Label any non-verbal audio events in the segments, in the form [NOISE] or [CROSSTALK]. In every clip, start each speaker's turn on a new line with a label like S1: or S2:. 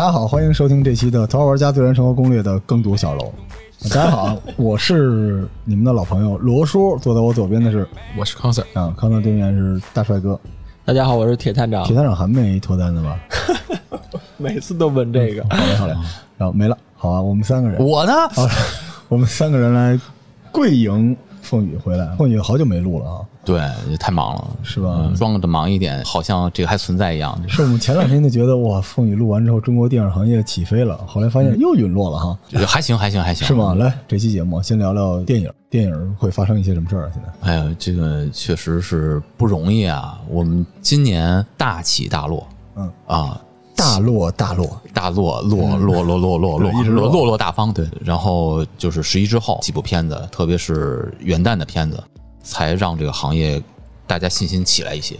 S1: 大家好，欢迎收听这期的《头号玩家自然生活攻略》的耕读小楼。大家好，[LAUGHS] 我是你们的老朋友罗叔，坐在我左边的是
S2: 我是康 Sir，
S1: 啊，康乐对面是大帅哥。
S3: 大家好，我是铁探长
S1: 铁。探长还没脱单呢吧？[LAUGHS]
S3: 每次都问这个，
S1: 好嘞，好嘞，然后没了。好啊，我们三个人，
S3: 我呢？
S1: 我们三个人来跪迎凤雨回来。凤雨好久没录了啊，
S4: 对，太忙了，
S1: 是吧
S4: 嗯装的忙一点，好像这个还存在一样。
S1: 是我们前两天就觉得哇，凤雨录完之后，中国电影行业起飞了，后来发现又陨落了哈，
S4: 就是还行，还行，还行，
S1: 是吗？？来，这期节目先聊聊电影，电影会发生一些什么事儿啊？现在
S4: 哎呀，这个确实是不容易啊！我们今年大起大落，
S1: 嗯
S4: 啊，
S1: 大落大落，
S4: 大落落落落落落落
S1: 落
S4: 落落大方，对。然后就是十一之后几部片子，特别是元旦的片子，才让这个行业大家信心起来一些。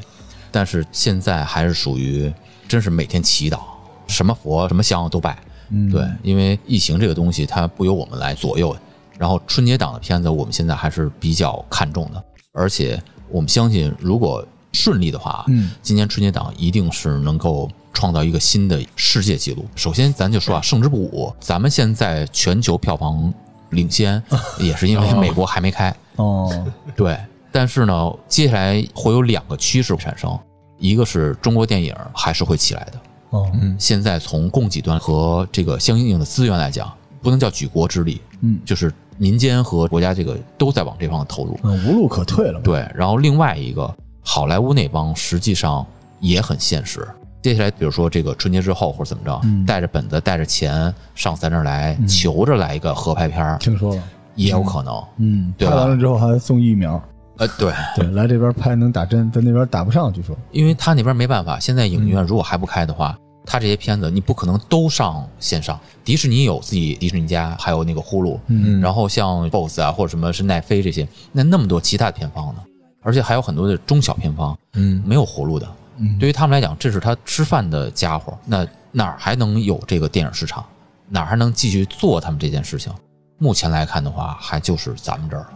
S4: 但是现在还是属于真是每天祈祷，什么佛什么香都拜。
S1: 嗯，
S4: 对，因为疫情这个东西它不由我们来左右。然后春节档的片子，我们现在还是比较看重的，而且我们相信，如果顺利的话，
S1: 嗯，
S4: 今年春节档一定是能够创造一个新的世界纪录。首先，咱就说啊，《胜之不武》，咱们现在全球票房领先，也是因为美国还没开。
S1: 哦，
S4: 对，但是呢，接下来会有两个趋势产生，一个是中国电影还是会起来的。
S1: 哦，
S4: 现在从供给端和这个相应的资源来讲，不能叫举国之力，
S1: 嗯
S4: 就是民间和国家这个都在往这方面投入。
S1: 嗯，无路可退了嘛。
S4: 对，然后另外一个好莱坞那帮实际上也很现实。接下来，比如说这个春节之后或者怎么着，
S1: 嗯
S4: 带着本子带着钱上咱这儿来，求着来一个合拍片儿，
S1: 听说了，
S4: 也有可能。
S1: 嗯，
S4: 对吧
S1: 拍完了之后还送疫苗，
S4: 呃，对，
S1: 对，来这边拍能打针，在那边打不上，据说。
S4: 因为他那边没办法，现在影
S1: 嗯
S4: 院如果还不开的话，他这些片子你不可能都上线上。迪士尼有自己迪士尼家，还有那个呼噜，
S1: 嗯
S4: 然后像 BOSS 啊或者什么是奈飞这些，那那么多其他的片方呢，而且还有很多的中小片方，
S2: 嗯，
S4: 没有活路的。
S1: 嗯
S4: 对于他们来讲，这是他吃饭的家伙，那哪儿还能有这个电影市场？哪儿还能继续做他们这件事情？目前来看的话，还就是咱们这儿。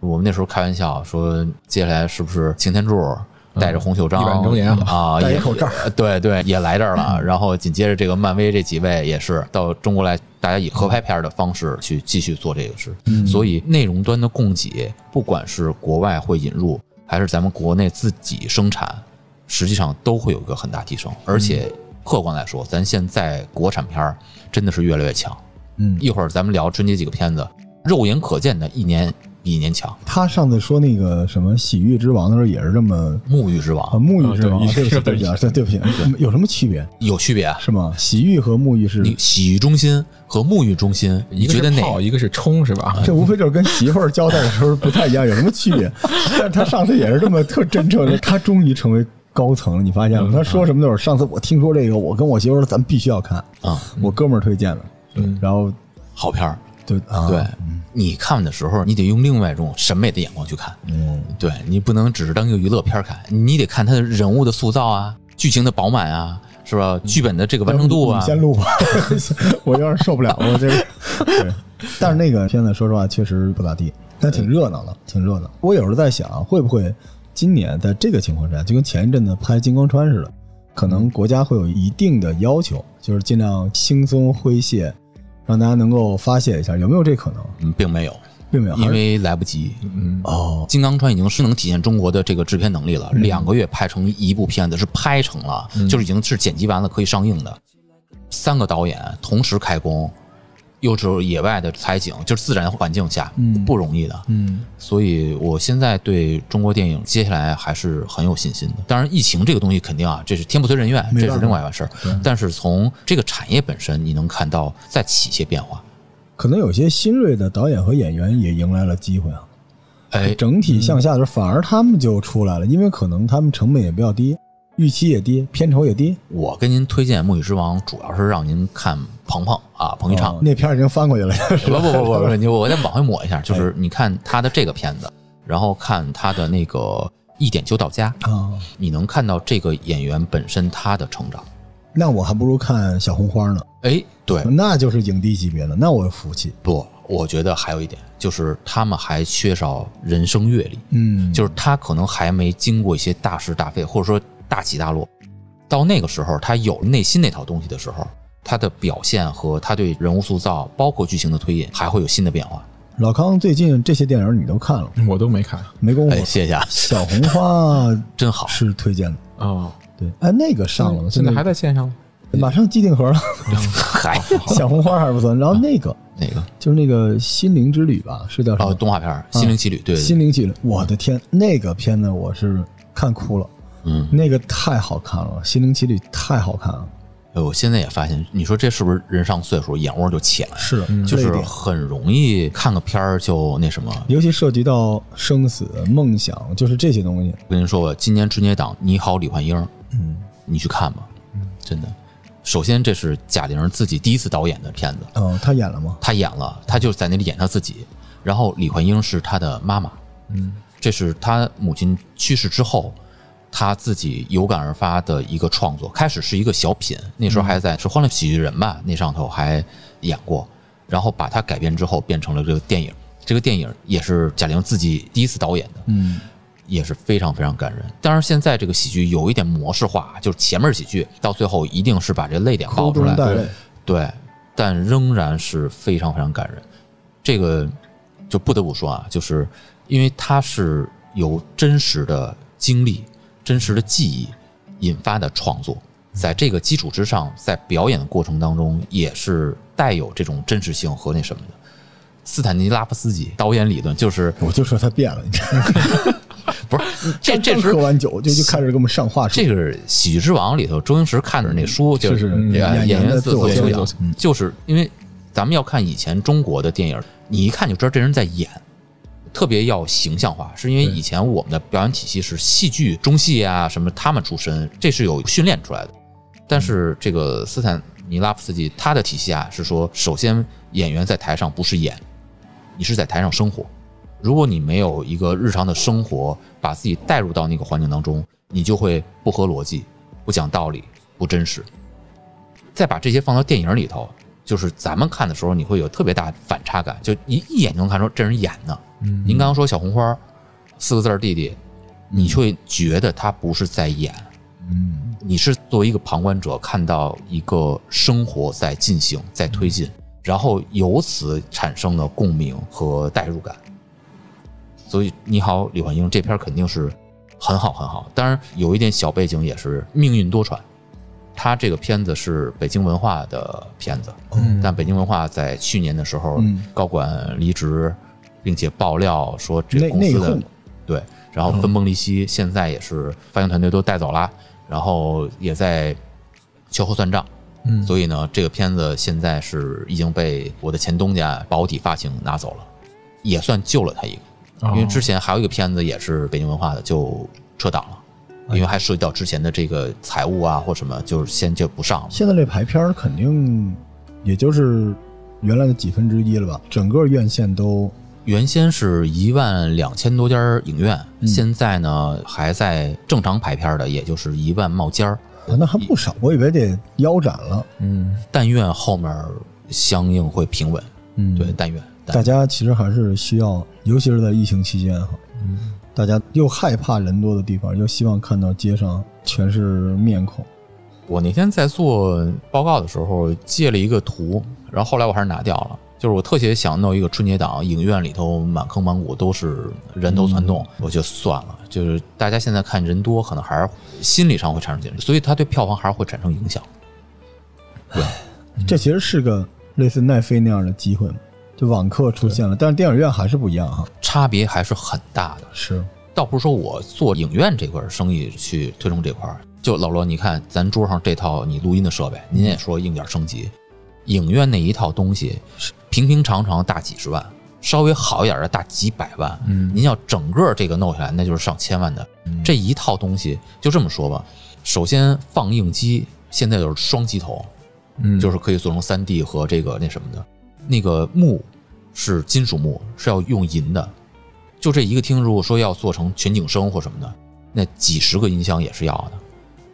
S4: 我们那时候开玩笑说，接下来是不是擎天柱带着洪秀章
S2: 一百周年
S4: 啊，也
S1: 口罩
S4: 呃对对，也来这儿了。[LAUGHS] 然后紧接着这个漫威这几位也是到中国来，大家以合拍片的方式去继续做这个事。所以内容端的供给，不管是国外会引入，还是咱们国内自己生产，实际上都会有一个很大提升。而且客观来说，咱现在国产片儿真的是越来越强。
S1: 嗯，
S4: 一会儿咱们聊春节几个片子，肉眼可见的一年比一年强。
S1: 他上次说那个什么《洗浴之王》的时候，也是这么
S4: 沐浴之王啊，
S1: 沐浴之王，
S2: 哦对
S1: 对不起，对不起啊，对对不起，有什么区别？
S4: 有区别啊，
S1: 是吗？洗浴和沐浴是，
S4: 你洗浴中心和沐浴中心，你
S2: 一个
S4: 觉得哪
S2: 是泡，一个是冲，是吧？[LAUGHS]
S1: 这无非就是跟媳妇儿交代的时候不太一样，有什么区别？[LAUGHS] 但他上次也是这么特真诚的，他终于成为高层了，你发现了？他说什么都是上次我听说这个，我跟我媳妇说咱们必须要看，
S4: 啊？
S1: 我哥们儿推荐的，
S2: 嗯，
S1: 然后
S4: 好片儿。
S1: 对啊，
S4: 对，你看的时候，你得用另外一种审美的眼光去看。
S1: 嗯，
S4: 对你不能只是当一个娱乐片儿看，你得看他的人物的塑造啊，剧情的饱满啊，是吧？剧本的这个完成度啊
S1: 你。先录吧，[LAUGHS] [LAUGHS] 我有点受不了，我这个。对，但是那个片子说实话确实不咋地，但挺热闹的，挺热闹。我有时候在想，会不会今年在这个情况下，就跟前一阵子拍《金刚川》似的，可能国家会有一定的要求，就是尽量轻松诙谐，让大家能够发泄一下，有没有这可能？
S4: 嗯，并没有，
S1: 并没有，
S4: 因为来不及。
S2: 嗯，
S1: 哦，
S4: 金刚川已经是能体现中国的这个制片能力了，两个月拍成一部片子是拍成了，就是已经是剪辑完了可以上映的。三个导演同时开工，又是野外的采景，就是自然环境下，
S1: 嗯
S4: 不容易的。
S1: 嗯
S4: 所以我现在对中国电影接下来还是很有信心的。当然，疫情这个东西肯定啊，这是天不遂人愿，这是另外一回事儿。但是从这个产业本身，你能看到再起一些变化。
S1: 可能有些新锐的导演和演员也迎来了机会啊。
S4: 哎，
S1: 整体向下的时候，反而他们就出来了，因为可能他们成本也比较低，预期也低，片酬也低。
S4: 我跟您推荐《沐浴之王》，主要是让您看鹏鹏啊，彭昱畅
S1: 哦。那片儿已经翻过去了，[LAUGHS]
S4: 不不不不，你我再往回抹一下，就是你看他的这个片子，然后看他的那个《一点就到家》，
S1: 啊，
S4: 你能看到这个演员本身他的成长。
S1: 那我还不如看小红花呢，
S4: 哎，对，
S1: 那就是影帝级别的，那我服气。
S4: 不，我觉得还有一点就是他们还缺少人生阅历，
S1: 嗯，
S4: 就是他可能还没经过一些大是大非，或者说大起大落。到那个时候，他有内心那套东西的时候，他的表现和他对人物塑造，包括剧情的推演，还会有新的变化。
S1: 老康最近这些电影你都看了，
S2: 我都没看
S1: 没工夫
S4: 哎，。谢谢啊，
S1: 小红花 [LAUGHS]
S4: 真好。
S1: 是推荐的，
S2: 哦，
S1: 对，哎，那个上了吗？
S2: 现在还
S1: 在
S2: 在线上吗？
S1: 马上机顶盒了，[LAUGHS]
S4: 还，
S1: 小红花还不错。然后那个
S4: 那个
S1: 就是那个心灵之旅吧，是叫什
S4: 哦，
S1: 么？
S4: 动画片《心灵奇旅》，对对对，
S1: 心灵奇旅，我的天，那个片子我是看哭了，
S4: 嗯，
S1: 那个太好看了，心灵奇旅太好看了，
S4: 哎我现在也发现，你说这是不是人上岁数眼窝就起来了？
S1: 是
S4: 就是很容易看个片儿就那什么。
S1: 尤其涉及到生死、梦想，就是这些东西。
S4: 我跟您说吧，今年春节档《你好，李焕英》，
S1: 嗯，
S4: 你去看吧，嗯真的。首先，这是贾玲自己第一次导演的片子，
S1: 哦，她演了吗？
S4: 她演了，她就在那里演她自己。然后李焕英是她的妈妈，
S2: 嗯，
S4: 这是她母亲去世之后，她自己有感而发的一个创作。开始是一个小品，那时候还在是《欢乐喜剧人》吧，那上头还演过，然后把它改编之后变成了这个电影。这个电影也是贾玲自己第一次导演的，
S1: 嗯，
S4: 也是非常非常感人。当然，现在这个喜剧有一点模式化，就是前面喜剧到最后一定是把这泪点爆
S1: 哭
S4: 出来。对，但仍然是非常非常感人。这个就不得不说啊，就是因为它是有真实的经历、真实的记忆引发的创作，在这个基础之上，在表演的过程当中，也是带有这种真实性和那什么的。斯坦尼拉夫斯基导演理论就是
S1: 我就说他变了，你知道吗？[LAUGHS]
S4: 不是 [LAUGHS] 这这
S1: 喝完酒就就开始给我们上话术。
S4: 这个《喜剧之王》里头，周星驰看着那书就是
S1: 演员自我
S4: 修养，就是因为咱们要看以前中国的电影，你一看就知道这人在演，特别要形象化，是因为以前我们的表演体系是戏剧、中戏啊什么他们出身，这是有训练出来的。但是这个斯坦尼拉夫斯基他的体系啊是说，首先演员在台上不是演，你是在台上生活。如果你没有一个日常的生活，把自己带入到那个环境当中，你就会不合逻辑、不讲道理、不真实。再把这些放到电影里头，就是咱们看的时候，你会有特别大反差感，就一一眼就能看出这人演的。
S2: 嗯
S4: 您刚刚说小红花四个字儿弟弟，你会觉得他不是在演，
S1: 嗯，
S4: 你是作为一个旁观者看到一个生活在进行、在推进，然后由此产生了共鸣和代入感。所以，你好，李焕英这片儿肯定是很好很好。当然，有一点小背景也是命运多舛。他这个片子是北京文化的片子，
S2: 嗯
S4: 但北京文化在去年的时候
S1: 嗯
S4: 高管离职，并且爆料说这个公司的对，然后分崩离析，现在也是发行团队都带走了，然后也在秋后算账。
S2: 嗯
S4: 所以呢，这个片子现在是已经被我的前东家保底发行拿走了，也算救了他一个。
S2: 哦
S4: 因为之前还有一个片子也是北京文化的，就撤档了，因为还涉及到之前的这个财务啊或什么，就是先就不上了。
S1: 现在这排片儿肯定也就是原来的几分之一了吧？整个院线都
S4: 原先是一万两千多家影院，现在呢还在正常排片的，也就是一万冒尖儿。
S1: 啊那还不少，我以为得腰斩了。
S2: 嗯
S4: 但愿后面相应会平稳。
S1: 嗯
S4: 对，但愿。但
S1: 大家其实还是需要，尤其是在疫情期间哈，
S2: 嗯
S1: 大家又害怕人多的地方，又希望看到街上全是面孔。
S4: 我那天在做报告的时候借了一个图，然后后来我还是拿掉了。就是我特别想弄一个春节档，影院里头满坑满谷都是人头攒动，我就算了。就是大家现在看人多，可能还是心理上会产生紧张，所以它对票房还是会产生影响。
S1: 对这其实是个类似奈飞那样的机会，就网课出现了，但是电影院还是不一样哈。
S4: 差别还是很大的。
S1: 是，
S4: 倒不是说我做影院这块儿生意去推动这块儿，就老罗，你看咱桌上这套你录音的设备，您也说硬件升级，影院那一套东西是平平常常大几十万，稍微好一点的大几百万，
S2: 嗯
S4: 您要整个这个弄下来，那就是上千万的。这一套东西就这么说吧，首先放映机现在就是双机头，
S2: 嗯
S4: 就是可以做成三 D 和这个那什么的。那个幕是金属幕，是要用银的。就这一个厅，如果说要做成全景声或什么的，那几十个音箱也是要的。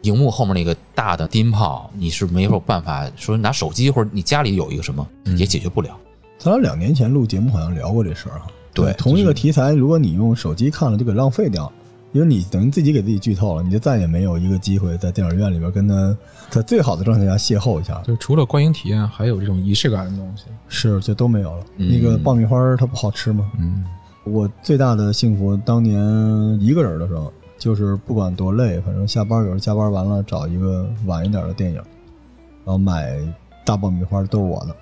S4: 荧幕后面那个大的低音炮，你是没有办法说拿手机或者你家里有一个什么也解决不了。
S1: 咱俩两年前录节目好像聊过这事儿哈。
S4: 对
S1: 同一个题材，如果你用手机看了，就给浪费掉。因为你等于自己给自己剧透了，你就再也没有一个机会在电影院里边跟他在最好的状态下邂逅一下，
S2: 就除了观影体验，还有这种仪式感的东西。
S1: 是就都没有了。
S4: 嗯
S1: 那个爆米花它不好吃吗？
S2: 嗯，
S1: 我最大的幸福，当年一个人的时候，就是不管多累，反正下班有时候加班完了，找一个晚一点的电影，然后买大爆米花都是我的，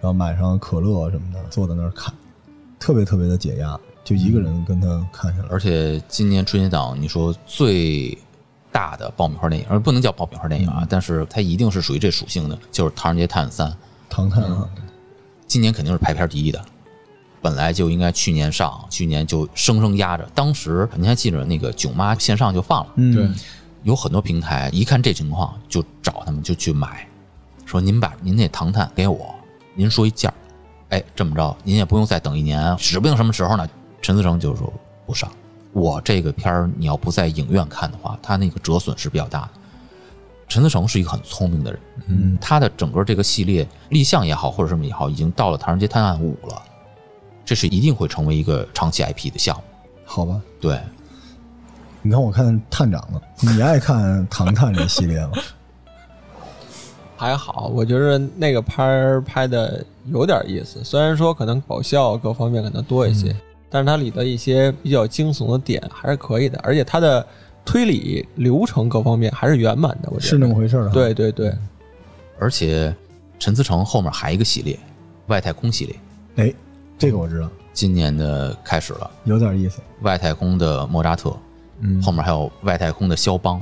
S1: 然后买上可乐什么的，坐在那儿看，特别特别的解压，就一个人跟他看下来。
S4: 而且今年春节档，你说最大的爆米花电影，而不能叫爆米花电影啊，但是它一定是属于这属性的，就是《唐人街探案三》。
S1: 唐探啊，
S4: 今年肯定是排片第一的，本来就应该去年上，去年就生生压着。当时你还记着那个囧妈线上就放了，
S1: 嗯，
S2: 对，
S4: 有很多平台一看这情况就找他们就去买，说您把您那唐探给我，您说一价儿，哎，这么着您也不用再等一年，指不定什么时候呢。陈思诚就说不上，我这个片儿你要不在影院看的话，它那个折损是比较大的。陈思诚是一个很聪明的人，
S1: 嗯，
S4: 他的整个这个系列立项也好，或者什么也好，已经到了《唐人街探案五》了，这是一定会成为一个长期 IP 的项目。
S1: 好吧。
S4: 对，
S1: 你看我看探长了，你爱看唐探这系列吗？[LAUGHS]
S3: 还好，我觉得那个拍儿拍的有点意思，虽然说可能搞笑各方面可能多一些，但是它里的一些比较惊悚的点还是可以的，而且它的推理流程各方面还是圆满的，我觉得。
S1: 是那么回事儿啊。
S3: 对对对，
S4: 而且陈思诚后面还一个系列，外太空系列，
S1: 哎，这个我知道，
S4: 今年的开始了。
S1: 有点意思。
S4: 外太空的莫扎特，
S2: 嗯。
S4: 后面还有外太空的肖邦，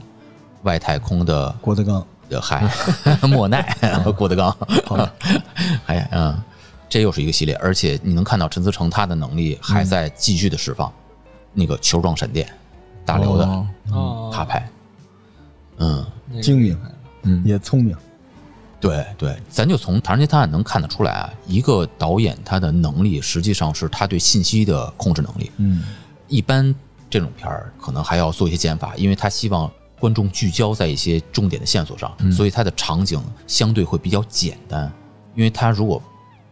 S4: 外太空的
S1: 郭德纲，
S4: 呃嗨 [LAUGHS] 莫奈郭德纲，[LAUGHS] 哎嗯，这又是一个系列，而且你能看到陈思诚他的能力还在继续的释放，那个球状闪电，大刘的他拍，嗯，
S1: 精明
S2: 嗯，
S1: 也聪明。
S4: 对对，咱就从《唐人街探案》能看得出来啊，一个导演他的能力实际上是他对信息的控制能力。
S1: 嗯，
S4: 一般这种片儿可能还要做一些减法，因为他希望观众聚焦在一些重点的线索上，所以它的场景相对会比较简单。因为他如果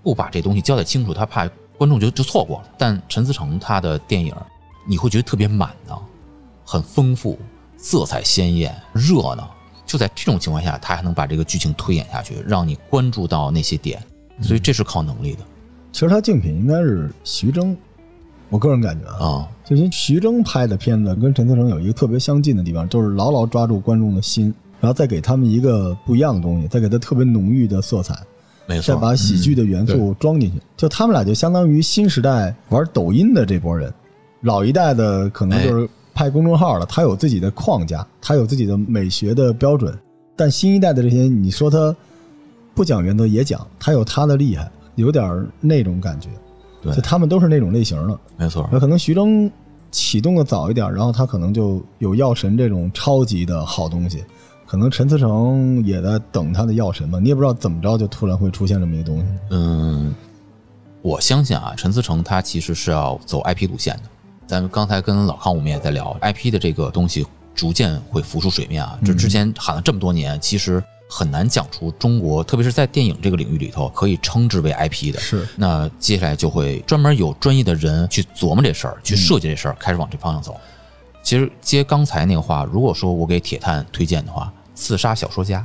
S4: 不把这东西交代清楚，他怕观众就就错过了。但陈思诚他的电影，你会觉得特别满呢，很丰富，色彩鲜艳，热闹。就在这种情况下，他还能把这个剧情推演下去，让你关注到那些点，所以这是靠能力的
S1: 其实他竞品应该是徐峥，我个人感觉啊，
S4: 啊、
S1: 就是徐峥拍的片子跟陈思诚有一个特别相近的地方，就是牢牢抓住观众的心，然后再给他们一个不一样的东西，再给他特别浓郁的色彩，
S4: 没错，
S1: 再把喜剧的元素装进去。就他们俩就相当于新时代玩抖音的这波人，老一代的可能就是拍公众号的，他有自己的框架，他有自己的美学的标准，但新一代的这些，你说他不讲原则也讲，他有他的厉害，有点那种感觉。
S4: 对
S1: 就他们都是那种类型的。
S4: 没错，
S1: 那可能徐峥启动的早一点，然后他可能就有药神这种超级的好东西。可能陈思诚也在等他的药神吧，你也不知道怎么着就突然会出现这么一个东西。
S4: 嗯，我相信啊，陈思诚他其实是要走 IP 路线的。咱们刚才跟老康我们也在聊 IP 的这个东西，逐渐会浮出水面啊。这之前喊了这么多年，其实很难讲出中国，特别是在电影这个领域里头，可以称之为 IP 的。
S1: 是。
S4: 那接下来就会专门有专业的人去琢磨这事儿，去设计这事儿，开始往这方向走。其实接刚才那个话，如果说我给铁探推荐的话，《刺杀小说家》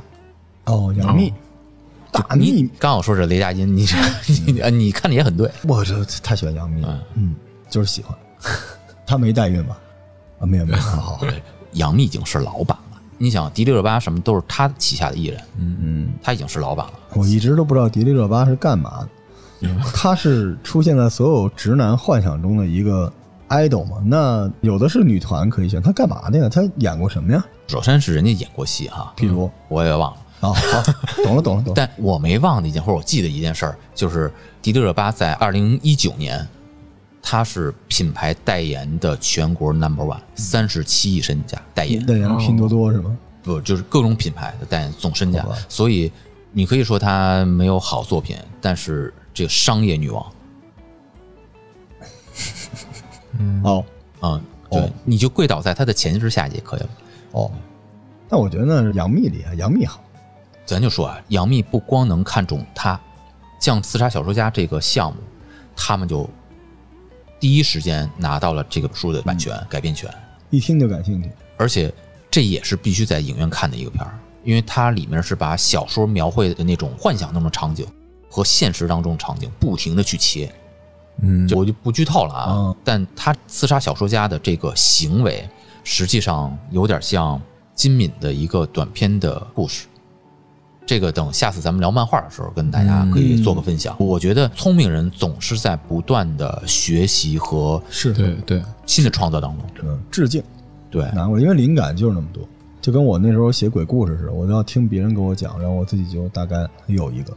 S1: 哦，杨幂，大
S4: 你
S1: 幂，
S4: 刚好说是雷佳音，你 [LAUGHS] 你呃你看的也很对，
S1: 我这太喜欢杨幂了，嗯，就是喜欢。她没代孕吧？啊，没有没有，[LAUGHS]
S4: 杨幂已经是老板了。你想，迪丽热巴什么都是他旗下的艺人，
S1: 嗯嗯，
S4: 他已经是老板了。
S1: 我一直都不知道迪丽热巴是干嘛的，她是出现在所有直男幻想中的一个 idol 嘛？那有的是女团可以选，她干嘛的呀？她演过什么呀？
S4: 首先是人家演过戏哈，
S1: 譬如
S4: 我也忘了，
S1: 啊，好，懂了懂了懂了，
S4: 但我没忘的一件，或者我记得一件事儿，就是迪丽热巴在二零一九年，她是品牌代言的全国 number one，三十七亿身价代言，
S1: 代言拼多多是吗？
S4: 不就是各种品牌的代言总身价，所以你可以说她没有好作品，但是这个商业女王，[LAUGHS]
S1: 哦。
S4: 嗯，对
S1: 哦，
S4: 你就跪倒在她的前之下也可以了。
S1: 哦，但我觉得，杨幂厉害，杨幂好，
S4: 咱就说啊，杨幂不光能看中她，像《刺杀小说家》这个项目，他们就第一时间拿到了这个书的版权、改编权。
S1: 一听就感兴趣。
S4: 而且这也是必须在影院看的一个片儿，因为它里面是把小说描绘的那种幻想中的场景和现实当中的场景不停的去切。
S2: 嗯，
S4: 就我就不剧透了啊，
S1: 嗯
S4: 但他刺杀小说家的这个行为，实际上有点像金敏的一个短篇的故事。这个等下次咱们聊漫画的时候，跟大家可以做个分享。我觉得聪明人总是在不断的学习和
S1: 是
S2: 对对，
S4: 新的创作当中。
S1: 嗯，致敬
S4: 对，
S1: 难过，因为灵感就是那么多，就跟我那时候写鬼故事似的，我都要听别人给我讲，然后我自己就大概有一个。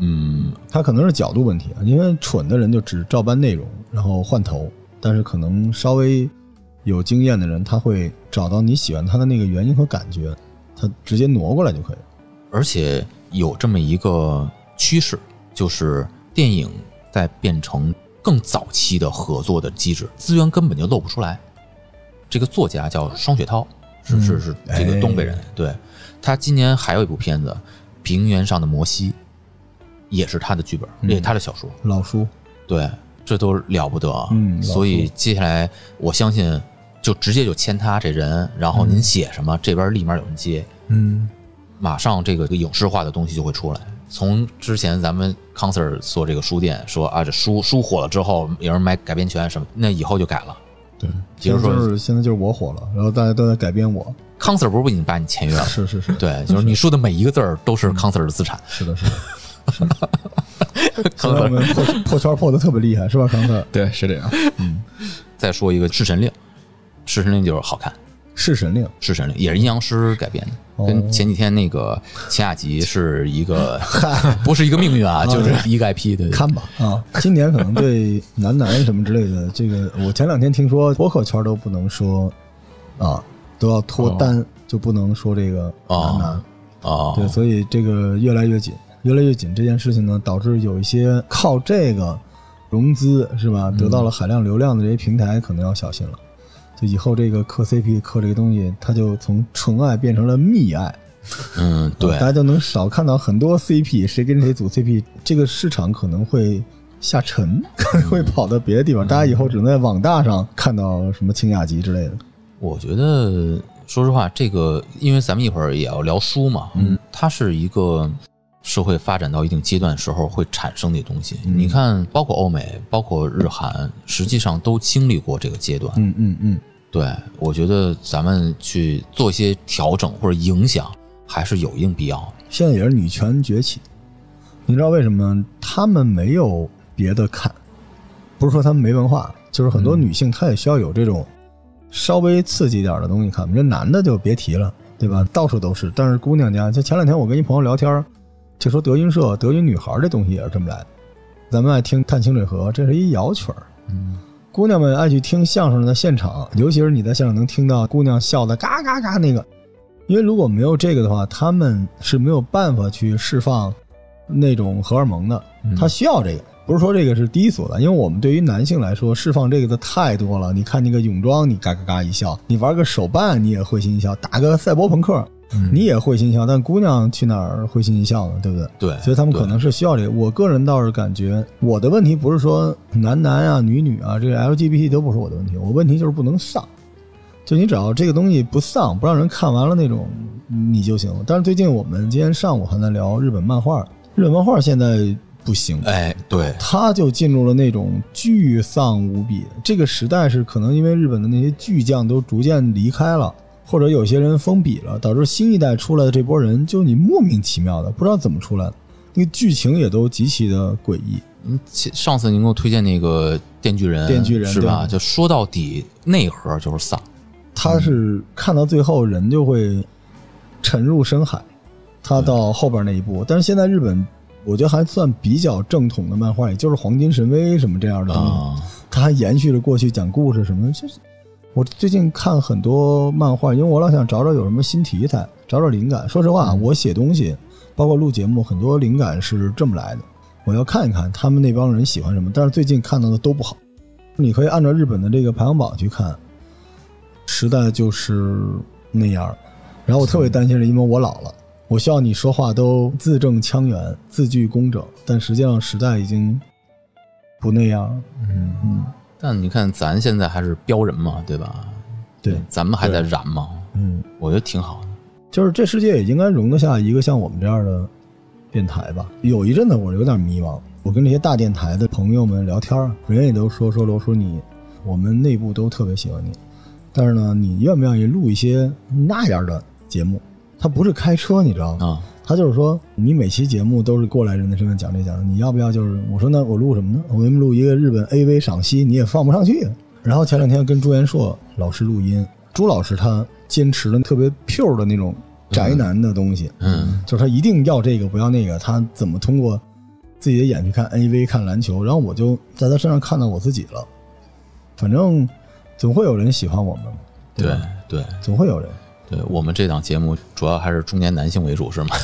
S4: 嗯，
S1: 他可能是角度问题啊，因为蠢的人就只照搬内容，然后换头，但是可能稍微有经验的人，他会找到你喜欢他的那个原因和感觉，他直接挪过来就可以了。
S4: 而且有这么一个趋势，就是电影在变成更早期的合作的机制，资源根本就露不出来。这个作家叫双雪涛，是是是这个东北人，对。他今年还有一部片子《平原上的摩西》，也是他的剧本，也是他的小说，
S1: 老叔，
S4: 对，这都了不得啊。
S1: 嗯
S4: 所以接下来我相信就直接就签他这人，然后您写什么，这边立马有人接。
S2: 嗯，
S4: 马上这个影视化的东西就会出来。从之前咱们康 Sir 做这个书店，说啊这书书火了之后，有人买改编权什么，那以后就改了。
S2: 对，
S4: 比如说
S1: 现在就是现在就是我火了，然后大家都在改编我，
S4: 康 Sir 不是已经把你签约了？[LAUGHS]
S1: 是是是，
S4: 对，就是你说的每一个字儿都是康 Sir 的资产。
S1: 是的，是的。是的虽然我们破破圈破的特别厉害，是吧，康 Sir？
S2: 对，是这样。
S4: 嗯再说一个《弑神令》，《弑神令》就是好看，《
S1: 弑神令，
S4: 弑神令》也是阴阳师改编的，
S1: 哦
S4: 跟前几天那个奇亚集是一个，不是一个命运啊，就是一个 IP 的。
S1: 看吧啊，今年可能对男男什么之类的，这个我前两天听说播客圈都不能说啊，都要脱单，就不能说这个男男。
S4: 啊，
S1: 对，所以这个越来越紧，越来越紧这件事情呢，导致有一些靠这个融资是吧，得到了海量流量的这些平台可能要小心了。就以后这个磕 CP 磕这个东西，它就从纯爱变成了蜜爱，
S4: 嗯，[LAUGHS] 对
S1: 大，家就能少看到很多 CP，谁跟谁组 CP，这个市场可能会下沉，可能会跑到别的地方。大家以后只能在网大上看到什么清雅集之类的。
S4: 我觉得，说实话，这个因为咱们一会儿也要聊书嘛，嗯，它是一个社会发展到一定阶段时候会产生的东西。你看，包括欧美，包括日韩，实际上都经历过这个阶段。
S1: 嗯嗯嗯，
S4: 对，我觉得咱们去做一些调整或者影响，还是有一定必要的。
S1: 现在也是女权崛起，你知道为什么他？们没有别的看，不是说他们没文化，就是很多女性她也需要有这种稍微刺激一点的东西看。这男的就别提了，对吧？到处都是。但是姑娘家，就前两天我跟一朋友聊天，就说德云社德云女孩这东西也是这么来的。咱们爱听《探清水河》，这是一摇曲儿。
S4: 嗯，
S1: 姑娘们爱去听相声的现场，尤其是你在现场能听到姑娘笑的嘎嘎嘎那个，因为如果没有这个的话，她们是没有办法去释放那种荷尔蒙的，她需要这个。不是说这个是低俗的，因为我们对于男性来说，释放这个的太多了。你看那个泳装，你嘎嘎嘎一笑；你玩个手办，你也会心一笑；打个赛博朋克，你也会心一笑。但姑娘去哪儿会心一笑呢？对不对？
S4: 对，
S1: 所以他们可能是需要这个。我个人倒是感觉，我的问题不是说男男啊、女女啊，这个 LGBT 都不是我的问题，我问题就是不能丧。就你只要这个东西不丧，不让人看完了那种，你就行了。但是最近我们今天上午还在聊日本漫画，日本漫画现在不行，
S4: 哎，对，
S1: 他就进入了那种巨丧无比。这个时代是可能因为日本的那些巨匠都逐渐离开了，或者有些人封笔了，导致新一代出来的这波人，就你莫名其妙的不知道怎么出来的，那个剧情也都极其的诡异。
S4: 嗯，其上次您给我推荐那个《电锯人》，
S1: 电锯人
S4: 是吧？就说到底，内核就是丧。
S1: 他是看到最后人就会沉入深海，他到后边那一步。但是现在日本，我觉得还算比较正统的漫画，也就是《黄金神威》什么这样的东西。
S4: 啊，
S1: 他还延续着过去讲故事什么。就是我最近看很多漫画，因为我老想找找有什么新题材，找找灵感。说实话，我写东西，包括录节目，很多灵感是这么来的。我要看一看他们那帮人喜欢什么，但是最近看到的都不好。你可以按照日本的这个排行榜去看，时代就是那样。然后我特别担心是因为我老了，我希望你说话都字正腔圆、字句工整，但实际上时代已经不那样了。
S2: 嗯
S1: 嗯。
S4: 但你看咱现在还是标人嘛，对吧？
S1: 对，
S4: 咱们还在燃嘛？
S1: 嗯，
S4: 我觉得挺好的。
S1: 就是这世界也应该容得下一个像我们这样的电台吧。有一阵子我有点迷茫，我跟这些大电台的朋友们聊天儿，人也都说说罗叔你，我们内部都特别喜欢你，但是呢，你愿不愿意录一些那样的节目？他不是开车，你知道吗？
S4: 啊，
S1: 他就是说，你每期节目都是过来人的身份讲这讲那，你要不要？就是我说那我录什么呢？我给你们录一个日本 AV 赏析，你也放不上去。然后前两天跟朱元硕老师录音，朱老师他坚持了特别 pure 的那种宅男的东西，
S4: 嗯
S1: 就是他一定要这个不要那个，他怎么通过自己的眼去看 AV 看篮球？然后我就在他身上看到我自己了。反正总会有人喜欢我们，
S4: 对
S1: 吧？
S4: 对
S1: 总会有人。
S4: 对，我们这档节目主要还是中年男性为主，是吗？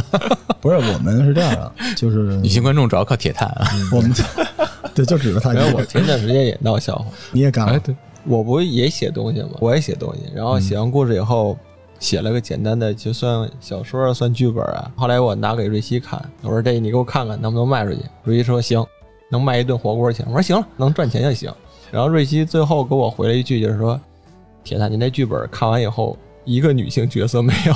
S4: [LAUGHS]
S1: 不是我们是这样的，就是 [LAUGHS]
S4: 女性观众主要靠铁探啊。
S1: 我们 [LAUGHS] 对就指着他
S3: 然后我前段时间也闹笑话，
S1: 你也干了
S2: 哎，，对，
S3: 我不也写东西吗？我也写东西，然后写完故事以后，写了个简单的，就算小说啊，算剧本啊。后来我拿给瑞希看，我说这你给我看看能不能卖出去。瑞希说行，能卖一顿火锅钱。我说行了，能赚钱就行。然后瑞希最后给我回了一句，就是说，铁蛋，你那剧本看完以后，一个女性角色没有。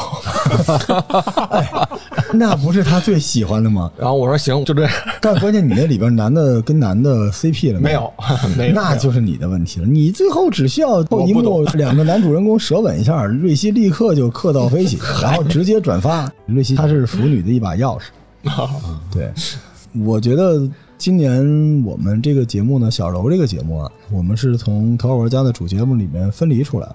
S3: [LAUGHS]
S1: 那不是他最喜欢的吗？
S3: 然后我说行，就这样。
S1: 但关键你那里边男的跟男的 CP 了
S3: 没有，没有，[LAUGHS]
S1: 那就是你的问题了。你最后只需要后一
S3: 我
S1: 幕两个男主人公舌吻一下，瑞希立刻就客到飞起，然后直接转发。瑞希她是腐女的一把钥匙。[LAUGHS] 对，我觉得今年我们这个节目呢，小柔这个节目啊，我们是从《头号玩家》的主节目里面分离出来，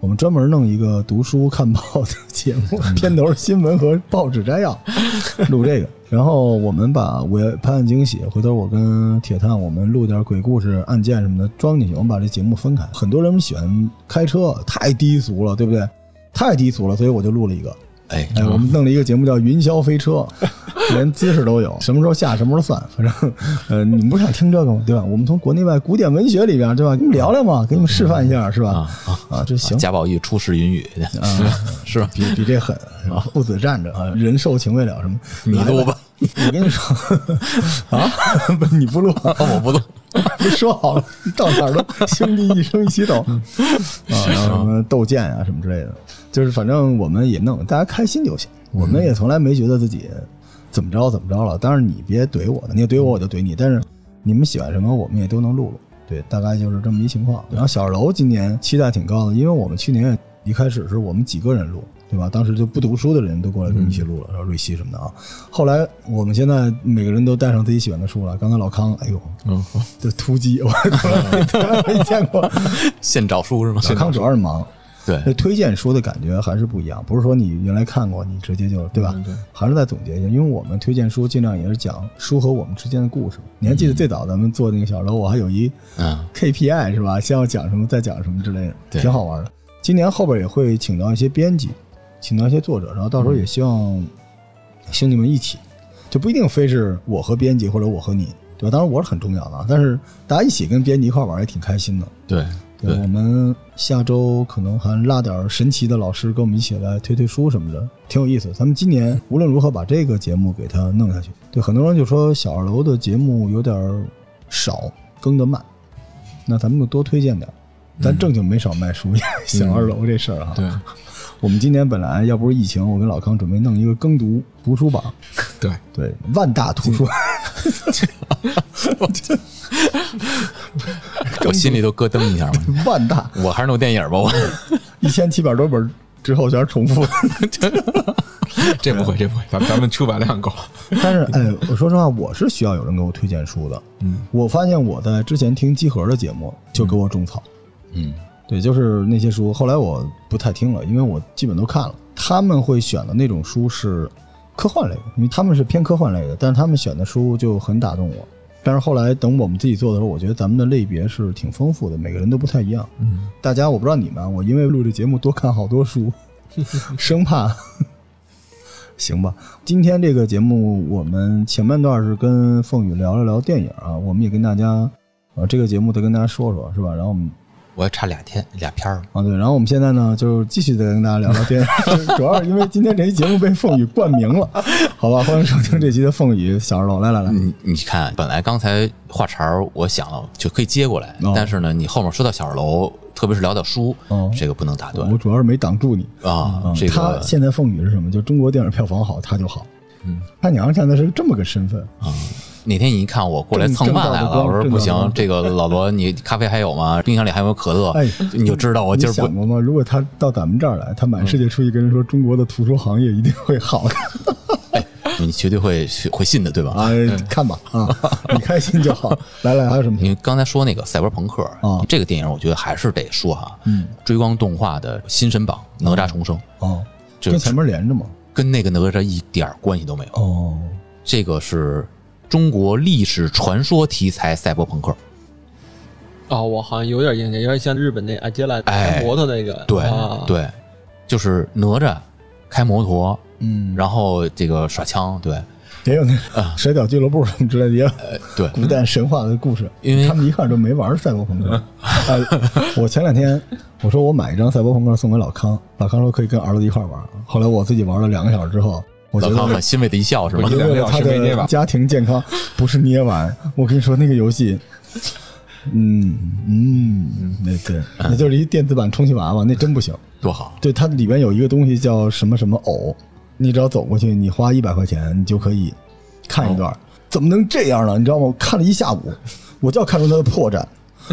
S1: 我们专门弄一个读书看报的节目，片头新闻和报纸摘要，[LAUGHS] 录这个。然后我们把《午夜拍案惊喜》，回头我跟铁探我们录点鬼故事、案件什么的装进去，我们把这节目分开。很多人喜欢开车，太低俗了，对不对？太低俗了，所以我就录了一个。
S4: 哎，
S1: 哎，我们弄了一个节目叫《云霄飞车》，[LAUGHS] 连姿势都有，什么时候下什么时候算，反正，呃，你们不是想听这个吗？对吧？我们从国内外古典文学里边，对吧？跟你们聊聊嘛，给你们示范一下，是吧？啊这行
S4: 贾宝玉出使云雨，
S1: 啊，[LAUGHS]
S4: 是吧？
S1: 比比这狠，是吧？父子站着啊，人受情未了什么？[LAUGHS]
S4: 你录吧，
S1: 我跟你说啊，不，你不录，
S4: 哦，我不录。
S1: 不说好了，到哪儿都兄弟一生一起走啊，然后什么斗剑啊什么之类的，就是反正我们也弄，大家开心就行。我们也从来没觉得自己怎么着怎么着了，当然你别怼我的，你怼我我就怼你，但是你们喜欢什么我们也都能录录。对，大概就是这么一情况。然后小楼今年期待挺高的，因为我们去年一开始是我们几个人录，对吧？当时就不读书的人都过来跟我们一起录了，然后瑞希什么的啊。后来我们现在每个人都带上自己喜欢的书了。刚才老康，哎呦，
S2: 嗯，好
S1: 这突击，我从来没从来没见过。
S4: 现找书是吗？
S1: 小康主要是忙，
S4: 对
S1: 那推荐书的感觉还是不一样，不是说你原来看过，你直接就对吧？
S2: 对
S1: 还是在总结一下，因为我们推荐书尽量也是讲书和我们之间的故事。你还记得最早咱们做那个小楼，我还有一
S4: 嗯
S1: ，KPI 是吧？先要讲什么，再讲什么之类的，挺好玩的。今年后边也会请到一些编辑，请到一些作者，然后到时候也希望兄弟们一起，就不一定非是我和编辑或者我和你，对吧？当然我是很重要的啊，但是大家一起跟编辑一块玩也挺开心的。
S4: 对
S1: 对，我们下周可能还拉点神奇的老师跟我们一起来推推书什么的，挺有意思。咱们今年无论如何把这个节目给它弄下去。对，很多人就说小二楼的节目有点少，更得慢，那咱们就多推荐点。咱正经没少卖书，小 [LAUGHS] 二楼这事儿啊。
S2: 对
S1: 我们今年本来要不是疫情，我跟老康准备弄一个耕读读书榜，
S2: 对，
S1: 对，万大图书，[LAUGHS]
S4: 我 [LAUGHS] 我心里都咯噔一下嘛。[LAUGHS]
S1: 万大
S4: 我还是弄电影吧，我 [LAUGHS]
S1: 一千七百多本之后全是重复的。
S2: 这不会，这不会，咱咱们出版量够。
S1: 但是，哎，我说实话，我是需要有人给我推荐书的。
S2: 嗯，
S1: 我发现我在之前听集合的节目就给我种草，
S4: 嗯
S1: 对，就是那些书。后来我不太听了，因为我基本都看了。他们会选的那种书是科幻类的，因为他们是偏科幻类的，但是他们选的书就很打动我。但是后来等我们自己做的时候，我觉得咱们的类别是挺丰富的，每个人都不太一样。
S2: 嗯，
S1: 大家我不知道你们啊，我因为录这节目多看好多书，[LAUGHS] 生怕。行吧，今天这个节目我们前半段是跟凤宇聊了聊电影啊，我们也跟大家，啊这个节目得跟大家说说，是吧？然后我们
S4: 我还差俩天俩片儿。
S1: 啊对，然后我们现在呢就继续再跟大家聊聊电影，[LAUGHS] 主要是因为今天这期节目被凤宇冠名了，好吧？欢迎收听这期的凤宇小二楼，来来来，
S4: 你你看，本来刚才话茬儿我想了就可以接过来，
S1: 哦
S4: 但是呢，你后面说到小二楼，特别是聊到书，
S1: 哦
S4: 这个不能打断
S1: 我主要是没挡住你。
S4: 啊
S1: 嗯。
S4: 这个
S1: 他现在凤雨是什么？就中国电影票房好，他就好。嗯，他娘现在是这么个身份。
S4: 哪天你一看我过来蹭饭来了，我说不行这个老罗，你咖啡还有吗？冰箱里还有没有可乐？
S1: 哎
S4: 你就知道我今儿不
S1: 想过吗？如果他到咱们这儿来，他满世界出去跟人说中国的图书行业一定会好的，
S4: 你绝对会会信的，对吧？
S1: 啊，看吧啊，[LAUGHS] 你开心就好。来来，还有什么？
S4: 因为刚才说那个赛博朋克
S1: 啊
S4: 这个电影，我觉得还是得说哈，
S1: 嗯，
S4: 追光动画的新神榜《哪吒重生》
S1: 哦，
S4: 这
S1: 跟前面连着吗？
S4: 跟那个哪吒一点关系都没有。
S1: 哦，
S4: 这个是中国历史传说题材赛博朋克，
S3: 哦，我好像有点印象，有点像日本那阿杰拉
S4: 哎
S3: 开摩托那个，
S4: 对、
S3: 啊、
S4: 对，就是哪吒开摩托，
S1: 嗯，
S4: 然后这个耍枪，对。
S1: 也有那
S4: 啊。
S1: 个摔跤俱乐部什么之类的，也有
S4: 对，
S1: 古代神话的故事。
S4: 因为
S1: 他们一看就没玩赛博朋克。啊，[LAUGHS] 我前两天我说我买一张赛博朋克送给老康，老康说可以跟儿子一块玩。后来我自己玩了两个小时之后，我觉
S4: 老康
S1: 得
S4: 很欣慰的一笑，是吗
S1: 我？觉得为他的家庭健康，不是捏完。我跟你说，那个游戏，嗯嗯，那对，那就是一电子版充气娃娃，那真不行。
S4: 多好，
S1: 对，它里面有一个东西叫什么什么偶，你只要走过去，你花一百块钱，你就可以看一段。怎么能这样呢？你知道吗？我看了一下午，我就要看出它的破绽，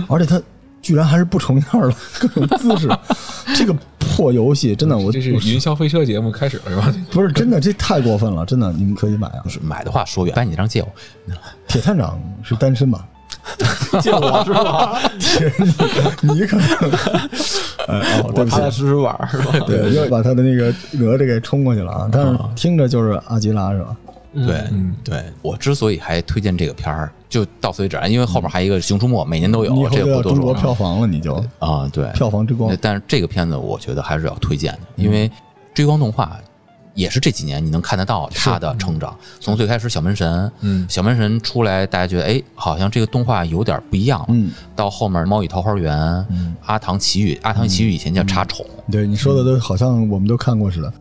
S1: 而且它居然还是不重样了 [LAUGHS] 各种姿势。[LAUGHS] 这个破游戏真的，我
S2: 这是云霄飞车节目开始了是吧？
S1: 不是真的，这太过分了，真的，你们可以买啊。
S4: 就是买的话说远，把你那张借我，[LAUGHS]
S1: 铁探长是单身吧？
S3: 借我是吧？
S1: 你你可能，哎哦，对不起
S3: 我踏踏，实实玩儿是吧？
S1: 对，又把他的那个哪吒给冲过去了啊！但是听着就是阿基拉是吧？
S4: 对，对。我之所以还推荐这个片儿，就到此为止，因为后面还有一个《熊出没》，每年都有这个不多说
S1: 中国票房了，你就
S4: 啊，对，
S1: 票房之光。
S4: 但是这个片子我觉得还是要推荐的，因为追光动画也是这几年你能看得到它的成长，从最开始小门神，
S2: 嗯。
S4: 小门神出来，大家觉得哎，好像这个动画有点不一样，
S1: 嗯，
S4: 到后面猫与桃花源，阿唐奇遇，阿唐奇遇以前叫茶宠，
S1: 对你说的都好像我们都看过似的。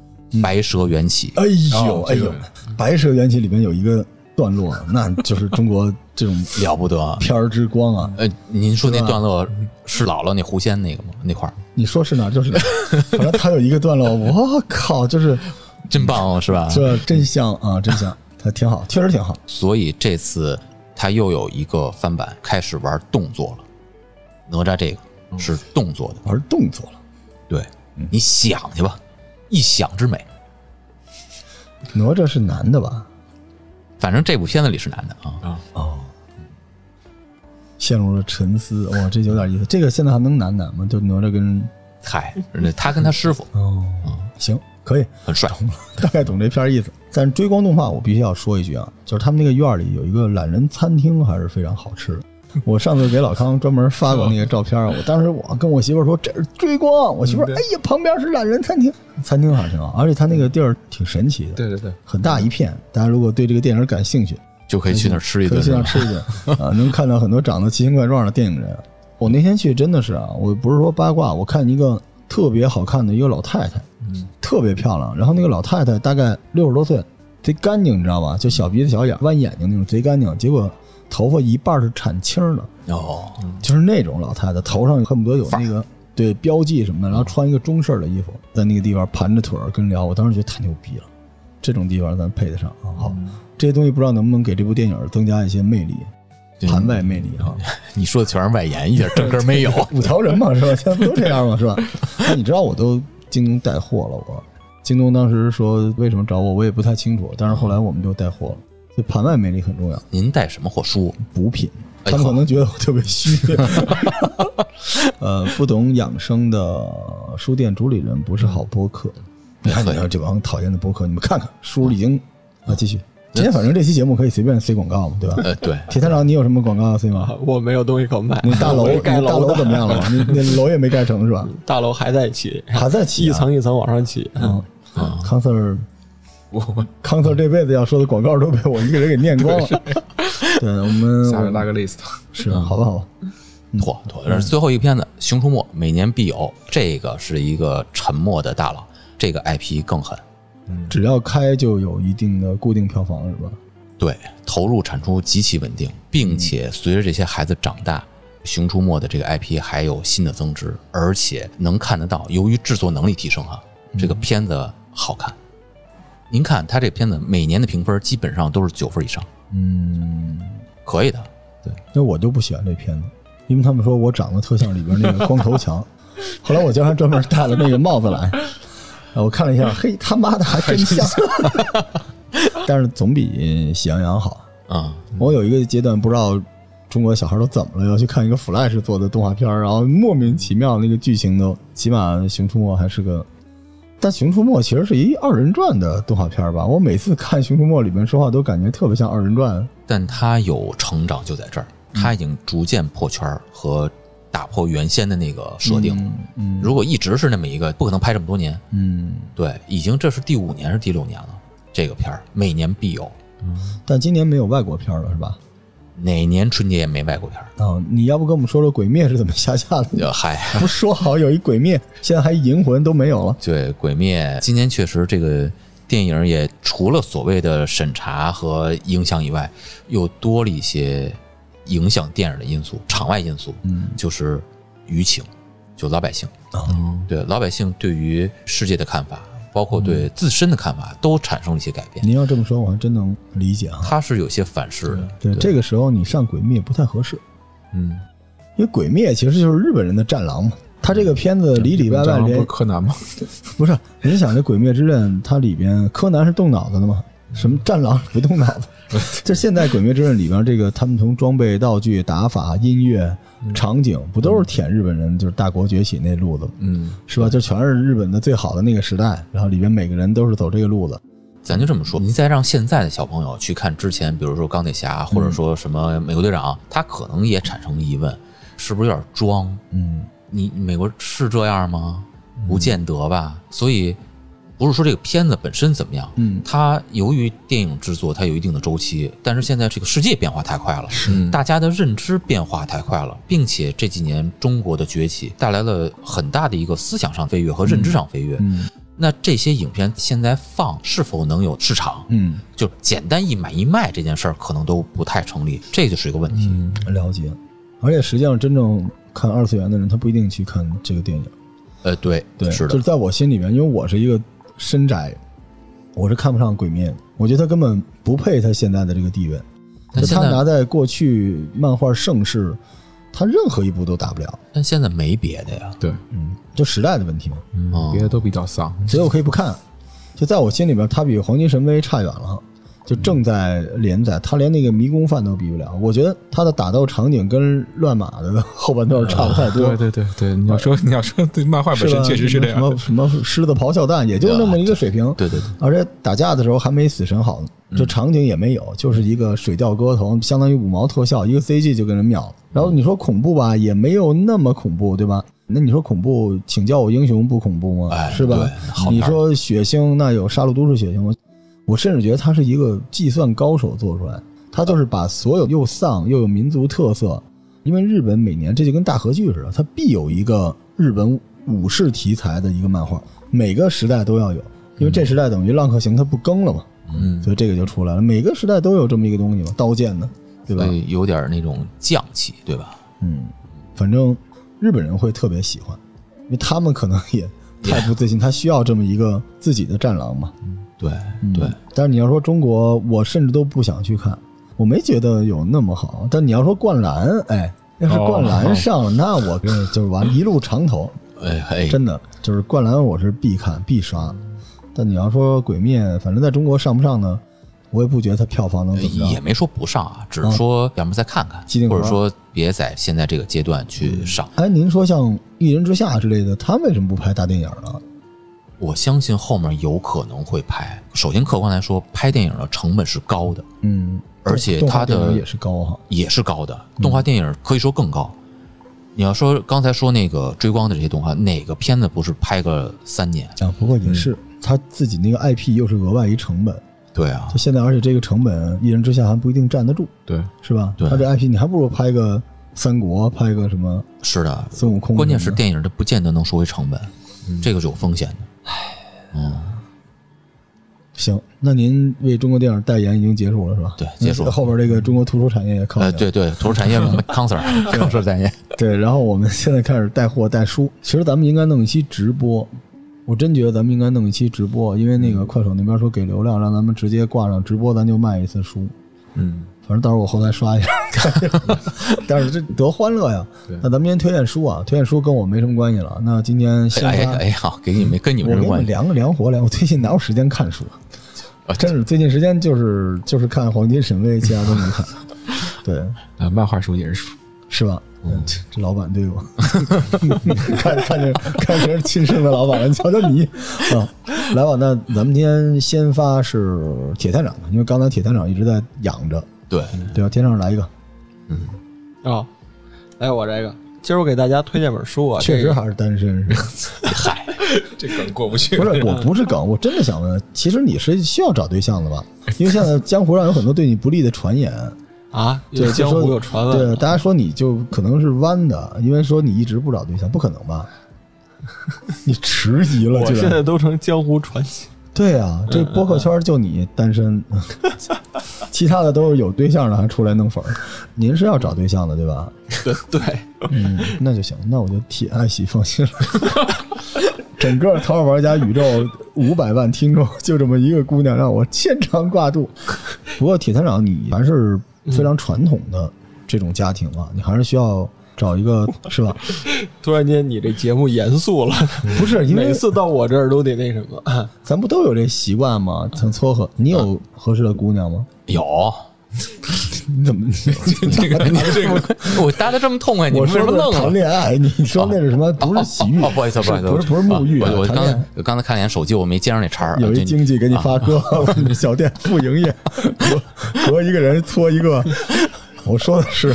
S4: 白蛇缘起，
S1: 哎呦哎呦，《[LAUGHS] 白蛇缘起》里面有一个段落，[LAUGHS] 那就是中国这种
S4: 了不得。
S1: 片儿之光啊！
S4: 呃，您说那段落是姥姥那狐仙那个吗？那块儿
S1: 你说是哪儿就是反正 [LAUGHS] 他有一个段落，我靠，就是 [LAUGHS]
S4: 真棒，哦是吧？
S1: 这真香啊，真香，他挺好，确实挺好。
S4: 所以这次他又有一个翻版，开始玩动作了。哪吒这个是动作的，
S1: 玩动作了，
S4: 对你想去吧，一想之美。
S1: 哪吒是男的吧？
S4: 反正这部片子里是男的啊，
S1: 哦，陷入了沉思。哇，这有点意思。这个现在还能男男吗？就哪吒跟
S4: 嗨，他跟他师傅
S1: 哦，行，可以，
S4: 很帅，
S1: 大概懂这片意思。但是追光动画，我必须要说一句啊，就是他们那个院里有一个懒人餐厅，还是非常好吃的。[LAUGHS] 我上次给老康专门发过那个照片儿，我 [LAUGHS] 当时我跟我媳妇儿说这是追光，我媳妇儿哎呀旁边是懒人餐厅，餐厅还挺好，而且他那个地儿挺神奇的，
S2: 对对对，
S1: 很大一片。大家如果对这个电影感兴趣，
S4: 就可以去那儿吃一
S1: 可以
S4: 顿。
S1: 去那儿吃一顿 [LAUGHS] 啊，能看到很多长得奇形怪状的电影人。我那天去真的是啊，我不是说八卦，我看一个特别好看的一个老太太，
S2: 嗯，
S1: 特别漂亮。然后那个老太太大概六十多岁，贼干净，你知道吧？就小鼻子小眼，弯眼睛那种，贼干净。结果头发一半是铲青的，
S4: 哦，
S1: 就是那种老太太，头上恨不得有那个对标记什么的，然后穿一个中式的衣服，在那个地方盘着腿儿跟聊。我当时觉得太牛逼了，这种地方咱配得上啊。好，这些东西不知道能不能给这部电影增加一些魅力。盘外魅力哈！[LAUGHS]
S4: 你说的全是外延，一点正根没有。[LAUGHS]
S1: 五条人嘛，是吧？[LAUGHS] 现在不都这样吗？是吧？那你知道我都京东带货了，我京东当时说为什么找我，我也不太清楚，但是后来我们就带货了。就盘外魅力很重要，
S4: 您带什么货？书？
S1: 补品。
S4: 哎
S1: 他们可能觉得我特别虚。[LAUGHS] 呃，不懂养生的书店主理人不是好播客。你看，你看这帮讨厌的播客，你们看看，书已经啊，继续。今天反正这期节目可以随便塞广告嘛，对吧？
S4: 呃，对，
S1: 铁探长，你有什么广告要塞吗？[LAUGHS]
S3: 我没有东西可卖，
S1: 你大楼，
S3: 我
S1: 你大
S3: 盖楼
S1: 怎么样了你？你 [LAUGHS] 那楼也没盖成是吧？
S3: 大楼还在起，
S1: 还在起啊
S3: 一层一层往上起。
S1: 嗯，康 Sir，
S2: 我
S1: 康 Sir 这辈子要说的广告都被我一个人给念光了。[LAUGHS] 对，我们 [LAUGHS]
S2: 下面拉个 list，
S1: 是好吧，好吧，
S4: 妥妥。这是最后一个片子《熊出没》，每年必有。这个是一个沉默的大佬，这个 IP 更狠。
S1: 只要开就有一定的固定票房是吧？
S4: 对，投入产出极其稳定，并且随着这些孩子长大，《熊出没》的这个 IP 还有新的增值，而且能看得到，由于制作能力提升啊，这个片子好看。您看他这片子每年的评分基本上都是九分以上，
S1: 嗯，
S4: 可以的。
S1: 对那我就不喜欢这片子，因为他们说我长得特像里边那个光头强。[LAUGHS] 后来我今儿还专门戴了那个帽子来，啊我看了一下，嘿，他妈的还真像。[LAUGHS] 但是总比喜羊羊好。
S4: 嗯，
S1: 我有一个阶段不知道中国小孩都怎么了，要去看一个 Flash 做的动画片，然后莫名其妙那个剧情都，起码《熊出没》还是个，但《熊出没》其实是一二人转的动画片吧？我每次看《熊出没》里面说话都感觉特别像二人转。
S4: 但它有成长就在这儿，它已经逐渐破圈和打破原先的那个设定如果一直是那么一个，不可能拍这么多年。
S1: 嗯，
S4: 对，已经这是第五年是第六年了，这个片儿每年必有，嗯
S1: 但今年没有外国片了是吧？
S4: 哪年春节也没外国片儿。
S1: 啊、你要不跟我们说说《鬼灭》是怎么下架的？
S4: 呃，[LAUGHS] 嗨，
S1: 不说好有一《鬼灭》，现在还《银魂》都没有了。
S4: 对，《鬼灭》今年确实这个电影也除了所谓的审查和影响以外，又多了一些影响电影的因素，场外因素，
S1: 嗯，
S4: 就是舆情，就老百姓，
S2: 嗯，
S4: 对老百姓对于世界的看法，包括对自身的看法，都产生了一些改变。
S1: 您要这么说，我还真能理解啊。
S4: 他是有些反噬的，
S1: 对，这个时候你上《鬼灭》不太合适，
S4: 嗯，
S1: 因为《鬼灭》其实就是日本人的战狼嘛。他这个片子里里外外连
S2: 不是柯南吗？[LAUGHS]
S1: 不是，您想这《鬼灭之刃》，它里边柯南是动脑子的吗？什么战狼不动脑子？[LAUGHS] 这现在《鬼灭之刃》里边这个，他们从装备、道具、打法、音乐、场景，不都是舔日本人就是大国崛起那路子，
S2: 嗯，
S1: 是吧？就全是日本的最好的那个时代，然后里边每个人都是走这个路子。
S4: 咱就这么说，你再让现在的小朋友去看之前，比如说钢铁侠，或者说什么美国队长，他可能也产生疑问，是不是有点装？
S1: 嗯
S4: 你美国是这样吗？不见得吧。所以不是说这个片子本身怎么样，
S1: 嗯
S4: 它由于电影制作它有一定的周期，但是现在这个世界变化太快了，
S2: 嗯
S4: 大家的认知变化太快了，并且这几年中国的崛起带来了很大的一个思想上飞跃和认知上飞跃。
S1: 嗯
S4: 那这些影片现在放是否能有市场？
S1: 嗯，
S4: 就简单一买一卖这件事儿，可能都不太成立，这就是一个问题。
S1: 了解。而且实际上，真正看二次元的人，他不一定去看这个电影。
S4: 呃，对，
S1: 对，
S4: 是的，
S1: 就是在我心里面，因为我是一个深宅，我是看不上《鬼面》，我觉得他根本不配他现在的这个地位。就他拿在过去漫画盛世，他任何一部都打不了。
S4: 但现在没别的呀。
S2: 对，
S1: 嗯，就时代的问题嘛。
S4: 嗯
S2: 别的都比较丧。
S1: 所以我可以不看。就在我心里边，他比《黄金神威》差远了。就正在连载，他连那个迷宫饭都比不了。我觉得他的打斗场景跟乱马的后半段差不太多。
S2: 对对对对，你要说你要说对 [LAUGHS] 漫画本身确实是这样。
S1: 什么什么狮子咆哮弹，也就那么一个水平。
S4: 对对对，
S1: 而且打架的时候还没死神好呢，这场景也没有，就是一个水调歌头，相当于五毛特效，一个 CG 就给人秒了。然后你说恐怖吧，也没有那么恐怖，对吧？那你说恐怖，请叫我英雄不恐怖吗？
S4: 哎
S1: 是吧你说血腥，那有杀戮都市血腥吗？我甚至觉得他是一个计算高手做出来，他就是把所有又丧又有民族特色，因为日本每年这就跟大合剧似的，它必有一个日本武士题材的一个漫画，每个时代都要有，因为这时代等于浪客行它不更了嘛，
S2: 嗯，
S1: 所以这个就出来了。每个时代都有这么一个东西嘛，刀剑的，对吧
S4: 有点那种匠气，对吧？
S1: 嗯，反正日本人会特别喜欢，因为他们可能也太不自信，他需要这么一个自己的战狼嘛。
S4: 对
S1: 嗯
S4: 对，
S1: 但是你要说中国，我甚至都不想去看，我没觉得有那么好。但你要说灌篮，哎，要是灌篮上了，那我跟就是完一路长投，
S4: 哎哎，
S1: 真的就是灌篮，我是必看必刷。但你要说鬼灭，反正在中国上不上呢，我也不觉得它票房能怎么着。
S4: 也没说不上啊，只是说要么再看看或者说别在现在这个阶段去上。
S1: 哎，您说像《一人之下》之类的，他为什么不拍大电影呢？
S4: 我相信后面有可能会拍。首先，客观来说，拍电影的成本是高的，
S1: 嗯，
S4: 而且它的
S1: 也是高哈。
S4: 也是高的。动画电影可以说更高。你要说刚才说那个追光的这些动画，哪个片子不是拍个三年？
S1: 啊，不过也是、他自己那个 IP 又是额外一成本，
S4: 对啊
S1: 就，现在，而且这个成本一人之下还不一定站得住，
S2: 对，
S1: 是吧？
S4: 对
S1: 他这 IP 你还不如拍个三国，拍个什么
S4: 是的。
S1: 孙悟空。
S4: 关键是电影它不见得能收回成本，这个是有风险的。唉，嗯，
S1: 行，那您为中国电影代言已经结束了是吧？
S4: 对结束了。
S1: 后边这个中国图书产业也靠
S4: 呃，对对，图书产业 [LAUGHS] Concert Concert 产业，[LAUGHS]
S1: 对，然后我们现在开始带货带书。其实咱们应该弄一期直播，我真觉得咱们应该弄一期直播，因为那个快手那边说给流量，让咱们直接挂上直播，咱就卖一次书。
S2: 嗯，
S1: 反正到时候我后台刷一下，[LAUGHS] 但是这多欢乐呀！
S2: 对
S1: 那咱们今天推荐书啊，推荐书跟我没什么关系了。那今天先发，
S4: 哎哎哎，好，给你们跟你们关系？
S1: 给你们凉个凉活凉。我最近哪有时间看书？
S4: 啊
S1: 真是最近时间就是就是看《黄金神威》，其他都没看。[LAUGHS] 对，
S2: 啊，漫画书也是书，
S1: 是吧？这这老板对我，[LAUGHS] 看看见看见是亲生的老板了，瞧瞧你啊！来吧，那咱们今天先发是铁探长的，因为刚才铁探长一直在养着，
S4: 对，
S1: 对吧？铁探长来一个，嗯
S3: 啊，来我这个，今儿我给大家推荐本书啊，
S1: 确实还是单身，是吧？[LAUGHS]
S4: 嗨，
S2: 这梗过不去。
S1: 不是，我不是梗，我真的想问，其实你是需要找对象的吧？因为现在江湖上有很多对你不利的传言，
S3: 啊，江湖有传闻，
S1: 对，大家说你就可能是弯的，因为说你一直不找对象，不可能吧？[LAUGHS] 你迟疑了，
S3: 我现在都成江湖传奇。
S1: 对啊，这播客圈就你单身，[LAUGHS] 其他的都是有对象的还出来弄粉儿。[LAUGHS] 您是要找对象的对吧？
S3: 对对，
S1: 嗯，那就行，那我就替爱喜放心了。[LAUGHS] 整个《淘宝玩家》宇宙五百万听众，就这么一个姑娘让我牵肠挂肚。不过铁团长，你还是非常传统的这种家庭啊，你还是需要找一个 [LAUGHS] 是吧？
S3: 突然间你这节目严肃了，[LAUGHS]
S1: 不是因为
S3: 每次到我这儿都得那什么。[LAUGHS]
S1: 咱不都有这习惯吗？曾撮合，你有合适的姑娘吗？
S4: 有，
S1: 你怎么？
S2: 这个你这个
S4: 我搭的这么痛快，你为什么愣了？
S1: 恋爱，你说那是什么？不是洗浴，
S4: 哦，不好意思，不好意思，
S1: 不是不是沐浴啊，
S4: 我我刚才我刚才看了眼手机，我没接上那茬儿。
S1: 有一经纪给你发哥，小店不营业，和和一个人搓一个。我说的是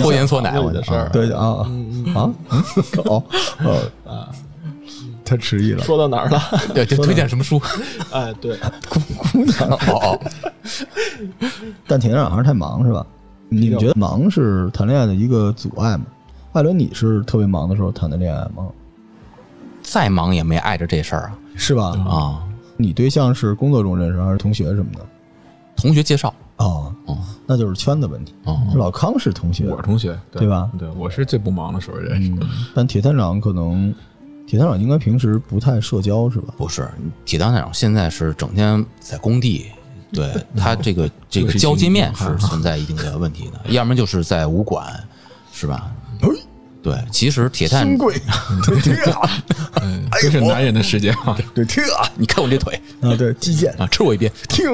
S4: 搓盐搓奶，我的
S3: 的事儿
S1: 对啊啊啊哦哦啊，他 [LAUGHS] 迟疑了。
S3: 说到哪儿了？[LAUGHS]
S4: 对，就推荐什么书？[LAUGHS]
S3: 哎，对，
S1: 姑姑娘，
S4: 哦哦，
S1: 但铁长还是太忙是吧？你们觉得忙是谈恋爱的一个阻碍吗？艾伦，你是特别忙的时候谈的恋爱吗？
S4: 再忙也没碍着这事儿啊
S1: 是吧？
S4: 啊！
S1: 你对象是工作中认识还是同学什么的？
S4: 同学介绍，
S1: 哦，
S4: 哦
S1: 那就是圈子问题。
S4: 哦，
S1: 老康是同学，
S2: 我是同学，
S1: 对吧？
S2: 对，我是最不忙的时候认识。
S1: 嗯，但铁探长可能，铁探长应该平时不太社交是吧？
S4: 不是，铁探长现在是整天在工地，对他这个这个交接面是存在一定的问题的，要么就是在武馆，是吧？对，其实铁探，
S1: 贵，对特
S2: 嗯，这是男人的世界啊。
S1: 对听啊 [LAUGHS]
S4: 你看我这腿。
S1: 啊，对击剑。
S4: 啊，吃我一鞭，
S1: 听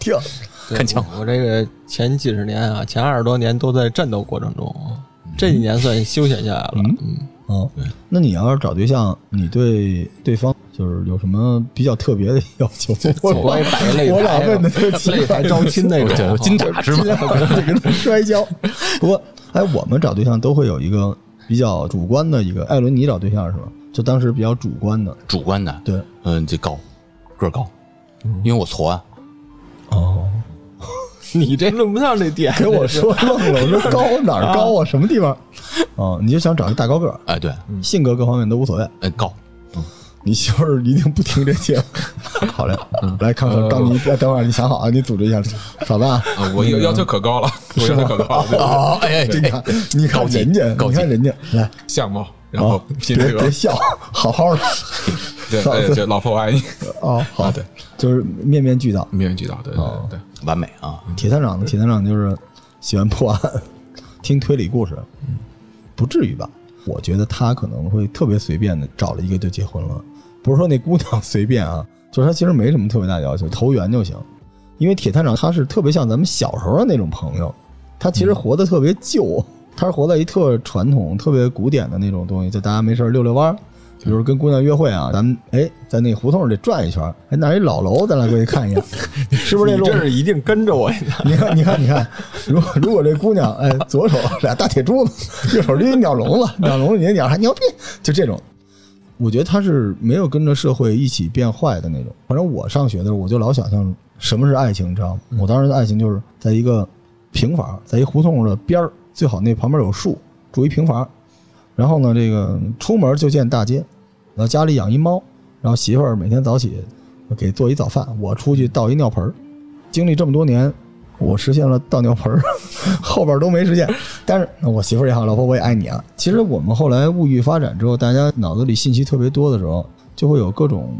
S1: 听，
S3: 对
S4: 看枪
S3: 我我这个前几十年啊，前二十多年都在战斗过程中，这几年算休闲下来了。嗯，
S1: 哦，那你要是找对象，你对对方就是有什么比较特别的要求？[LAUGHS] 我
S3: 我也摆个擂台，
S1: 我老问的特奇怪
S3: 擂台招亲那种，[LAUGHS]
S4: 对金塔是吗？[LAUGHS]
S1: 摔跤。不过，哎，我们找对象都会有一个比较主观的一个。艾伦，你找对象是吧？就当时比较主观的，
S4: 主观的，
S1: 对，
S4: 嗯，这高个儿高，因为我矬啊，
S1: 哦，[LAUGHS]
S3: 你这论不上这点。
S1: 给我说愣了，我说高 [LAUGHS] 哪儿高啊？什么地方？哦，你就想找一大高个儿，
S4: 哎，对，
S1: 性格各方面都无所谓。
S4: 哎，高，
S1: 你媳妇儿一定不听这节目。[LAUGHS] 好嘞，来看看，当你哎等会儿你想好啊，你组织一下，嫂子啊，
S2: 啊，我要要求可高了，我要求可高了，
S4: 哎哎
S1: 你看，你看人家，你看人家，来，
S2: 相貌，然后
S1: 哦，
S2: 拼这个
S1: 别别，笑，好好的。
S2: 对，老婆我爱你，
S1: 哦，好
S2: 啊，对，
S1: 就是面面俱到。
S2: 面面俱到，对对
S1: 哦
S2: 对，
S4: 完美啊，
S1: 铁探长？铁探长就是喜欢破案，听推理故事，不至于吧？我觉得他可能会特别随便的找了一个就结婚了，不是说那姑娘随便啊，就是他其实没什么特别大的要求，投缘就行。因为铁探长他是特别像咱们小时候的那种朋友，他其实活得特别旧，他是活在一特传统、特别古典的那种东西，就大家没事儿溜溜弯儿。比如跟姑娘约会啊，咱们哎在那胡同里转一圈儿，哎那儿一老楼，咱俩过去看一眼，[LAUGHS] 是不是这路？
S3: 你这是一定跟着我。[LAUGHS]
S1: 你看，你看，你看，如果如果这姑娘，哎，左手俩大铁珠子，右手拎一鸟笼子，鸟笼子里的鸟还牛逼，就这种，我觉得他是没有跟着社会一起变坏的那种。反正我上学的时候，我就老想象什么是爱情，你知道吗？我当时的爱情就是在一个平房，在一胡同的边儿，最好那旁边有树，住一平房，然后呢，这个出门就见大街，然后家里养一猫，然后媳妇儿每天早起给做一早饭，我出去倒一尿盆儿。经历这么多年，我实现了倒尿盆儿，[LAUGHS] 后边都没实现。但是我媳妇儿也好，老婆我也爱你啊。其实我们后来物欲发展之后，大家脑子里信息特别多的时候，就会有各种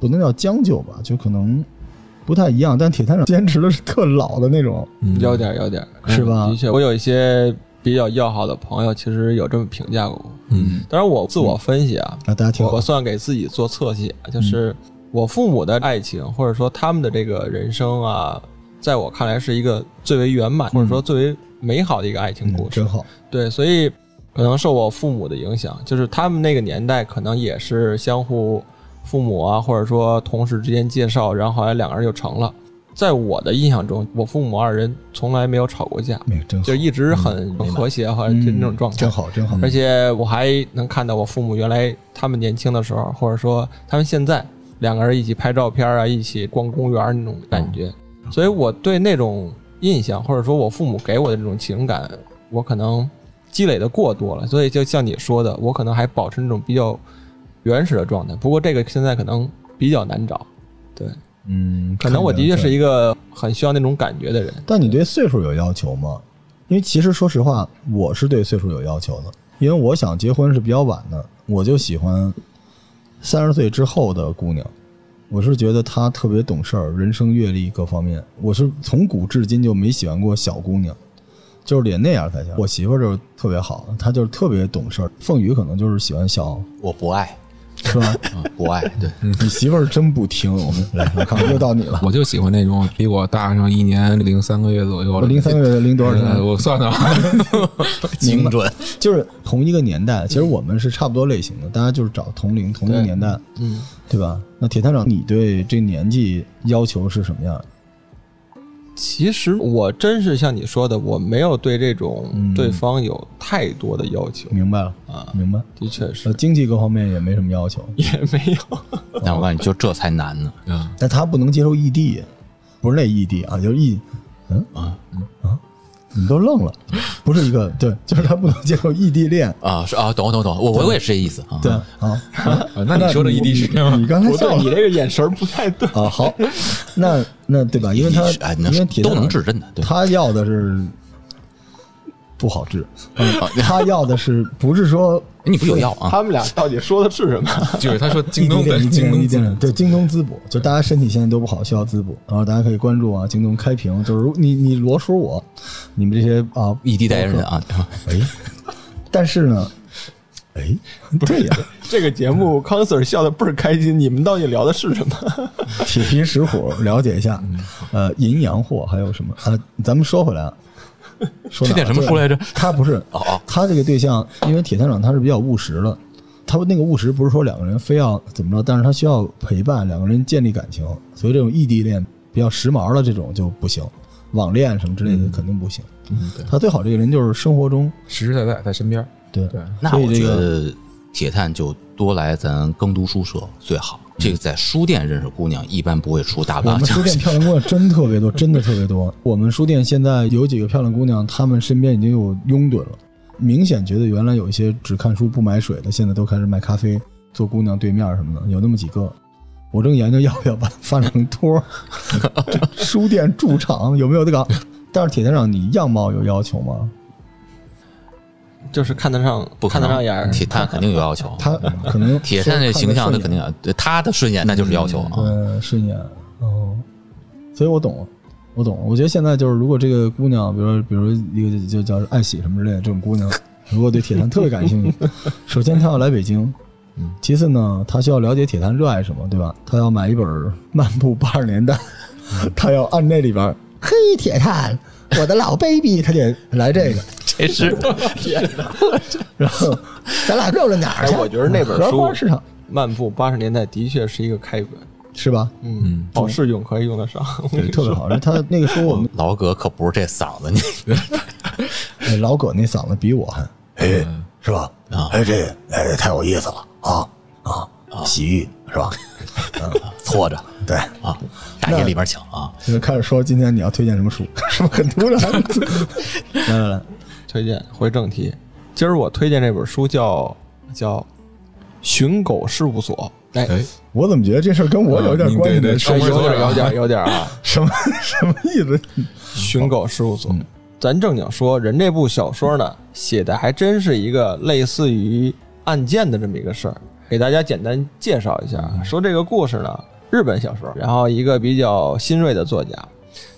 S1: 不能叫将就吧，就可能不太一样。但铁探长坚持的是特老的那种，
S3: 有点有点
S1: 是吧
S3: 的确，我有一些比较要好的朋友，其实有这么评价过我。
S2: 嗯
S3: 当然，我自我分析啊，
S1: 啊，大家听好
S3: 我算给自己做侧写，就是我父母的爱情，或者说他们的这个人生啊，在我看来是一个最为圆满，或者说最为美好的一个爱情故事。
S1: 嗯真好。
S3: 对，所以可能受我父母的影响，就是他们那个年代可能也是相互父母啊，或者说同事之间介绍，然后后来两个人就成了。在我的印象中，我父母二人从来没有吵过架，
S1: 没有真好
S3: 就，一直很和谐和就那种状态。
S1: 嗯真好，真好。
S3: 而且我还能看到我父母原来他们年轻的时候，或者说他们现在两个人一起拍照片啊，一起逛公园那种感觉。所以我对那种印象，或者说我父母给我的这种情感，我可能积累的过多了。所以就像你说的，我可能还保持那种比较原始的状态。不过这个现在可能比较难找。对，
S1: 嗯，
S3: 可能我的确是
S1: 一。
S3: 个很需要那种感觉的人。
S1: 但你对岁数有要求吗？因为其实说实话，我是对岁数有要求的，因为我想结婚是比较晚的，我就喜欢三十岁之后的姑娘。我是觉得她特别懂事儿，人生阅历各方面，我是从古至今就没喜欢过小姑娘，就是得那样才行。我媳妇儿就是特别好，她就是特别懂事儿。凤宇可能就是喜欢小，
S4: 我不爱，
S1: 是吧？
S4: 嗯不爱，对，
S1: 你媳妇儿真不听。我们来，我看又到你了。
S2: 我就喜欢那种比我大上一年零三个月左右的。
S1: 零三个月零多少年？
S2: 我算算啊，[LAUGHS]
S4: 精准。
S1: 就是同一个年代，其实我们是差不多类型的，大家就是找同龄同一个年代，
S3: 嗯，
S1: 对吧？那铁探长，你对这年纪要求是什么样？
S3: 其实我真是像你说的，我没有对这种
S1: 嗯。
S3: 对方有太多的要求，
S1: 明白了
S3: 啊
S1: 明白。
S3: 的确是。
S1: 呃，经济各方面也没什么要求，
S3: 也没有。[LAUGHS]
S4: 但我告诉你，就这才难呢。
S2: 嗯
S1: 但他不能接受异地，不是那异地啊，就是异，嗯？啊嗯。啊，你都愣了，[LAUGHS] 不是一个对，就是他不能接受异地恋，
S4: 啊，是啊，懂懂懂，我我也是这意思啊。
S1: 对啊。[LAUGHS]
S2: 啊那你说的异地是吗？
S1: 你刚才笑了
S3: 你这个眼神不太对。
S1: 啊，好，那那对吧？因为他
S4: 哎，
S1: 因为都
S4: 能治真的，对。
S1: 他要的是不好治，[LAUGHS] 他要的是不是说
S4: 你不有药啊？
S3: 他们俩到底说的是什么？[LAUGHS]
S2: 就是他说 [LAUGHS] 京东的京东
S1: 对京东滋补，就大家身体现在都不好，需要滋补，然后大家可以关注啊，京东开屏，就是你你罗叔我，你们这些啊
S4: 异地代言人，啊，
S1: 哎，但是呢，哎，对呀，
S3: 这个节目康 Sir 笑的倍儿开心，你们到底聊的是什么？
S1: 铁皮石虎了解一下，呃，银洋货还有什么啊？咱们说回来啊，[LAUGHS] 说
S4: 这点什么书来着？
S1: 他不是
S4: 哦哦，
S1: 他这个对象，因为铁探长他是比较务实的，他那个务实不是说两个人非要怎么着，但是他需要陪伴，两个人建立感情，所以这种异地恋比较时髦的这种就不行，网恋什么之类的肯定不行。
S2: 嗯，对，
S1: 他最好这个人就是生活中
S2: 实实在在在身边。
S1: 对
S2: 对，
S4: 那我觉
S1: 所以这个
S4: 得铁探就多来咱耕读书社最好。这个在书店认识姑娘，一般不会出大
S1: 我
S4: 浪奖
S1: 们书店漂亮姑娘真特别多，真的特别多。我们书店现在有几个漂亮姑娘，她们身边已经有拥趸了，明显觉得原来有一些只看书不买水的，现在都开始卖咖啡，做姑娘对面什么的，有那么几个。我正研究要不要把它发展成托 [LAUGHS] 书店驻场有没有这个？但是铁探长，你样貌有要求吗？
S3: 就是看得上，
S4: 不
S3: 看得上眼儿。
S4: 铁探肯定有要求。[LAUGHS]
S1: 他可能 [LAUGHS]
S4: 铁探这形象，他
S1: 他
S4: 肯定要对他的顺眼，那就是要求啊。
S1: 对，顺眼哦，所以我懂，我懂。我觉得现在就是，如果这个姑娘，比如说，比如一个就叫爱喜什么之类的这种姑娘，如果对铁探特别感兴趣，[LAUGHS] 首先她要来北京，其次呢，她需要了解铁探热爱什么，对吧？她要买一本《漫步八十年代》，她要按那里边儿，嘿，铁探，我的老 baby，他得来这个，[LAUGHS]
S4: 这 [LAUGHS] 是
S1: 然后咱俩溜达哪儿去？
S3: 哎我觉得那本
S1: 荷
S3: 书
S1: 花市场
S3: 漫步八十年代的确是一个开本，
S1: 是吧？
S3: 嗯，好适用，可以用得上。
S1: 对，特别好。然后他那个书我们 [LAUGHS]
S4: 老葛可不是这嗓子，你
S1: 哎，老葛那嗓子比我还，哎，是吧？
S4: 啊
S1: 哎，这哎太有意思了啊啊！洗浴是吧？
S4: 搓着
S1: 对，
S4: 啊，大爷里边请啊。
S1: 现在开始说今天你要推荐什么书，是不是很突然？[LAUGHS] 来来来，
S3: 推荐回正题，今儿我推荐这本书叫叫《寻狗事务所》，哎，
S2: 哎，
S1: 我怎么觉得这事儿跟我有点关系呢？
S2: 对对
S1: 什么
S3: 哎有点
S2: 有点
S3: 有点有点啊，
S1: 什么什么意思？
S3: 寻狗事务所。咱正经说，人这部小说呢，写的还真是一个类似于案件的这么一个事儿。给大家简单介绍一下，说这个故事呢，日本小说，然后一个比较新锐的作家，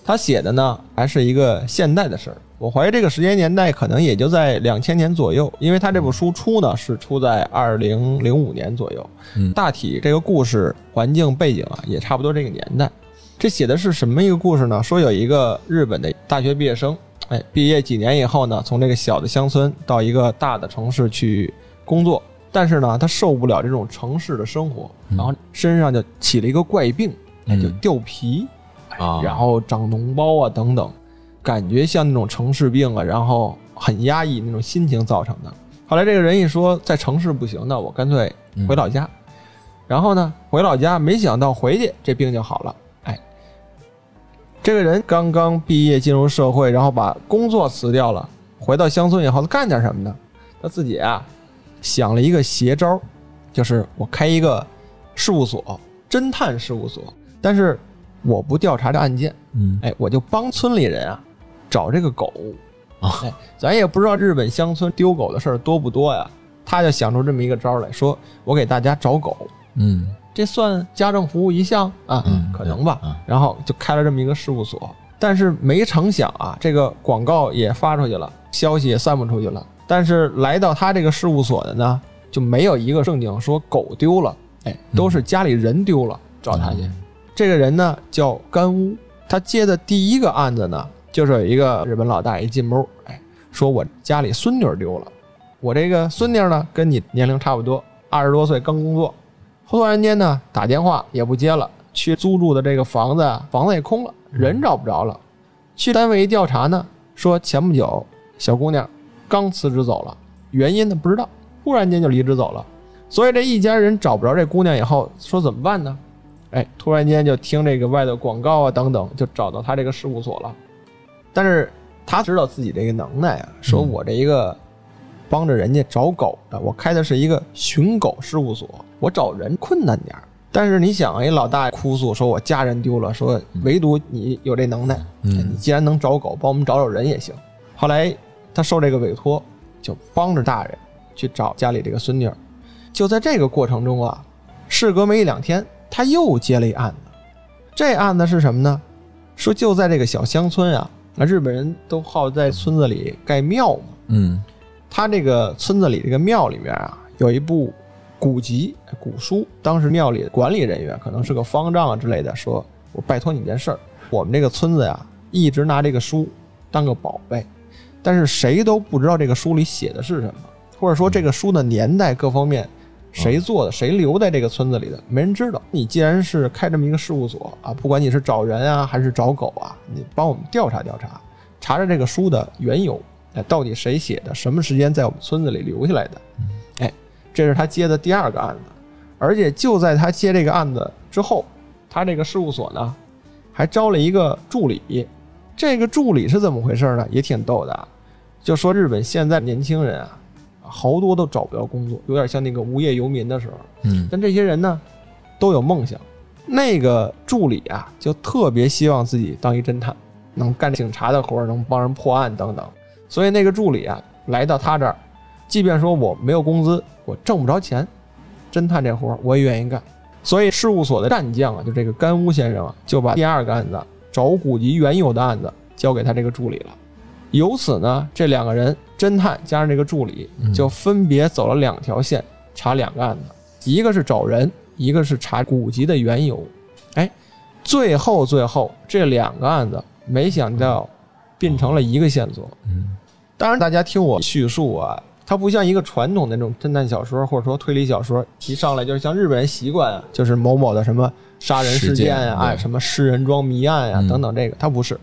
S3: 他写的呢还是一个现代的事儿。我怀疑这个时间年代可能也就在两千年左右，因为他这部书出呢是出在二零零五年左右，
S2: 嗯
S3: 大体这个故事环境背景啊也差不多这个年代。这写的是什么一个故事呢？说有一个日本的大学毕业生，哎，毕业几年以后呢，从这个小的乡村到一个大的城市去工作，但是呢，他受不了这种城市的生活，然后身上就起了一个怪病，哎，就
S2: 嗯
S3: 掉皮，
S4: 啊，
S3: 然后长脓包啊等等，感觉像那种城市病啊，然后很压抑那种心情造成的。后来这个人一说在城市不行，那我干脆回老家。然后呢，回老家，没想到回去这病就好了。哎，这个人刚刚毕业进入社会，然后把工作辞掉了，回到乡村以后，他干点什么呢？他自己啊想了一个邪招，就是我开一个事务所，侦探事务所，但是我不调查这案件，
S2: 嗯。
S3: 哎，我就帮村里人啊找这个狗。哎，咱也不知道日本乡村丢狗的事儿多不多呀，他就想出这么一个招儿来说，我给大家找狗，
S2: 嗯。
S3: 这算家政服务一项啊？
S4: 嗯
S3: 可能吧。
S4: 嗯。
S3: 然后就开了这么一个事务所，但是没成想啊，这个广告也发出去了，消息也散布出去了，但是来到他这个事务所的呢，就没有一个正经说狗丢了，哎，都是家里人丢了找他去。这个人呢叫干屋，他接的第一个案子呢，就是有一个日本老大爷进屋，哎，说我家里孙女儿丢了，我这个孙女儿呢跟你年龄差不多，二十多岁刚工作，突然间呢打电话也不接了，去租住的这个房子啊，房子也空了，人找不着了，去单位一调查呢，说前不久小姑娘刚辞职走了，原因呢不知道，忽然间就离职走了，所以这一家人找不着这姑娘以后，说怎么办呢？哎，突然间就听这个外头广告啊等等，就找到他这个事务所了。但是他知道自己这个能耐啊，说我这一个帮着人家找狗的，我开的是一个寻狗事务所，我找人困难点儿。但是你想，哎，老大哭诉说我家人丢了，说唯独你有这能耐，哎你
S2: 嗯
S3: 既然能找狗，帮我们找找人也行。后来他受这个委托，就帮着大人去找家里这个孙女儿。就在这个过程中啊，事隔没一两天，他又接了一案子。这案子是什么呢？说就在这个小乡村啊，那日本人都好在村子里盖庙嘛。
S2: 嗯
S3: 他这个村子里这个庙里面啊，有一部古籍、古书。当时庙里的管理人员可能是个方丈啊之类的，说我拜托你件事儿，我们这个村子呀，一直拿这个书当个宝贝，但是谁都不知道这个书里写的是什么，或者说这个书的年代各方面。谁做的？谁留在这个村子里的？没人知道。你既然是开这么一个事务所啊，不管你是找人啊，还是找狗啊，你帮我们调查调查，查查这个书的缘由，哎，到底谁写的？什么时间在我们村子里留下来的？哎，这是他接的第二个案子，而且就在他接这个案子之后，他这个事务所呢，还招了一个助理。这个助理是怎么回事呢？也挺逗的啊，就说日本现在年轻人啊，好多都找不着工作，有点像那个无业游民的时候。
S2: 嗯
S3: 但这些人呢，都有梦想。那个助理啊，就特别希望自己当一侦探，能干警察的活儿，能帮人破案等等。所以那个助理啊，来到他这儿，即便说我没有工资，我挣不着钱，侦探这活儿我也愿意干。所以事务所的战将啊，就这个干屋先生啊，就把第二个案子找古籍原有的案子交给他这个助理了。由此呢，这两个人，侦探加上这个助理，就分别走了两条线，查两个案子，一个是找人，一个是查古籍的缘由。哎，最后最后这两个案子，没想到变成了一个线索。
S2: 嗯。
S3: 当然，大家听我叙述啊，它不像一个传统的那种侦探小说或者说推理小说，一上来就是像日本人习惯啊，就是某某的什么杀人事件啊，哎，什么诗人庄谜案呀、
S2: 嗯。
S3: 等等，这个它不是，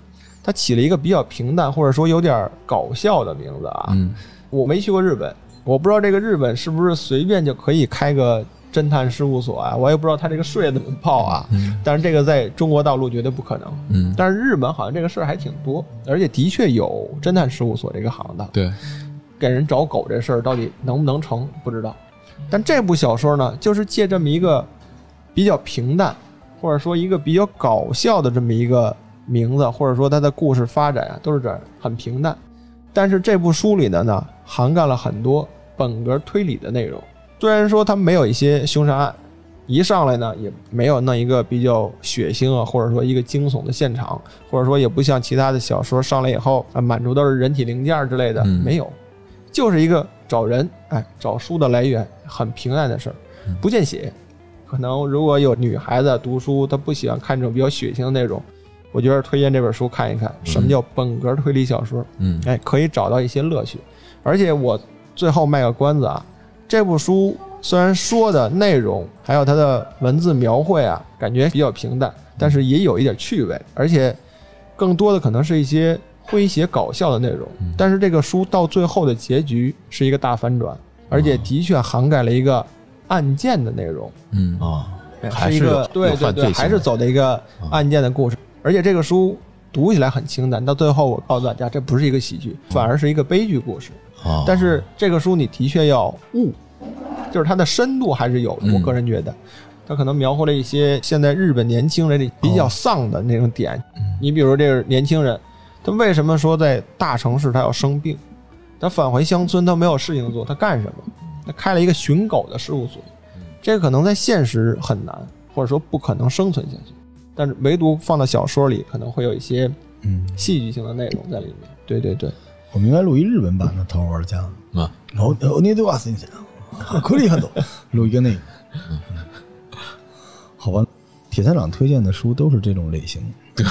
S3: 它起了一个比较平淡或者说有点搞笑的名字啊。
S2: 嗯
S3: 我没去过日本，我不知道这个日本是不是随便就可以开个侦探事务所啊？我也不知道他这个税怎么报啊。
S2: 嗯
S3: 但是这个在中国大陆绝对不可能。
S2: 嗯，
S3: 但是日本好像这个事儿还挺多，而且的确有侦探事务所这个行当。
S2: 对，
S3: 给人找狗这事儿到底能不能成不知道。但这部小说呢，就是借这么一个比较平淡，或者说一个比较搞笑的这么一个名字，或者说它的故事发展啊，都是这样很平淡。但是这部书里的呢，涵盖了很多本格推理的内容。虽然说它没有一些凶杀案，一上来呢也没有弄一个比较血腥啊，或者说一个惊悚的现场，或者说也不像其他的小说上来以后啊满处都是人体零件之类的，
S2: 嗯
S3: 没有，就是一个找人，哎，找书的来源，很平淡的事儿，不见血。可能如果有女孩子读书，她不喜欢看这种比较血腥的内容，我觉得推荐这本书看一看，什么叫本格推理小说。
S2: 嗯
S3: 哎，可以找到一些乐趣。而且我最后卖个关子啊，这部书虽然说的内容还有它的文字描绘啊，感觉比较平淡，但是也有一点趣味，而且更多的可能是一些诙谐搞笑的内容。但是这个书到最后的结局是一个大反转，而且的确涵盖了一个案件的内容。
S2: 嗯
S1: 啊，
S3: 哎
S4: 还是
S3: 一个对对对，还是走的一个案件的故事。而且这个书读起来很清淡，到最后我告诉大家，这不是一个喜剧，反而是一个悲剧故事。
S4: 啊，
S3: 但是这个书你的确要悟，就是它的深度还是有的。
S2: 嗯
S3: 我个人觉得，它可能描绘了一些现在日本年轻人的比较丧的那种点。你比如这个年轻人，他为什么说在大城市他要生病？他返回乡村他没有事情做，他干什么？他开了一个寻狗的事务所，这个可能在现实很难，或者说不可能生存下去。但是唯独放到小说里，可能会有一些
S1: 嗯，
S3: 戏剧性的内容在里面。对对对。
S1: 我们应该录一日本版的《头号玩家》。
S4: 啊，
S1: 哦，哦，你对吧？先生，可厉害了，录一个那个。好吧，铁探长推荐的书都是这种类型，对，